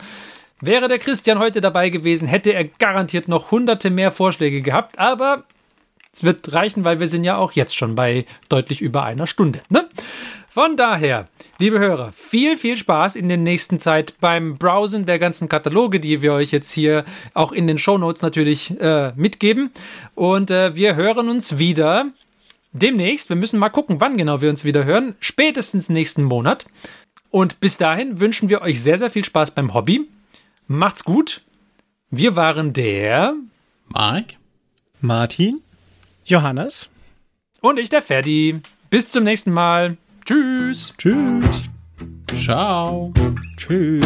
Wäre der Christian heute dabei gewesen, hätte er garantiert noch hunderte mehr Vorschläge gehabt, aber es wird reichen, weil wir sind ja auch jetzt schon bei deutlich über einer Stunde. Ne? Von daher, liebe Hörer, viel, viel Spaß in der nächsten Zeit beim Browsen der ganzen Kataloge, die wir euch jetzt hier auch in den Shownotes natürlich äh, mitgeben. Und äh, wir hören uns wieder demnächst. Wir müssen mal gucken, wann genau wir uns wieder hören. Spätestens nächsten Monat. Und bis dahin wünschen wir euch sehr, sehr viel Spaß beim Hobby. Macht's gut. Wir waren der Mark, Martin, Johannes und ich, der Ferdi. Bis zum nächsten Mal. Tschüss. Tschüss. Ciao. Tschüss.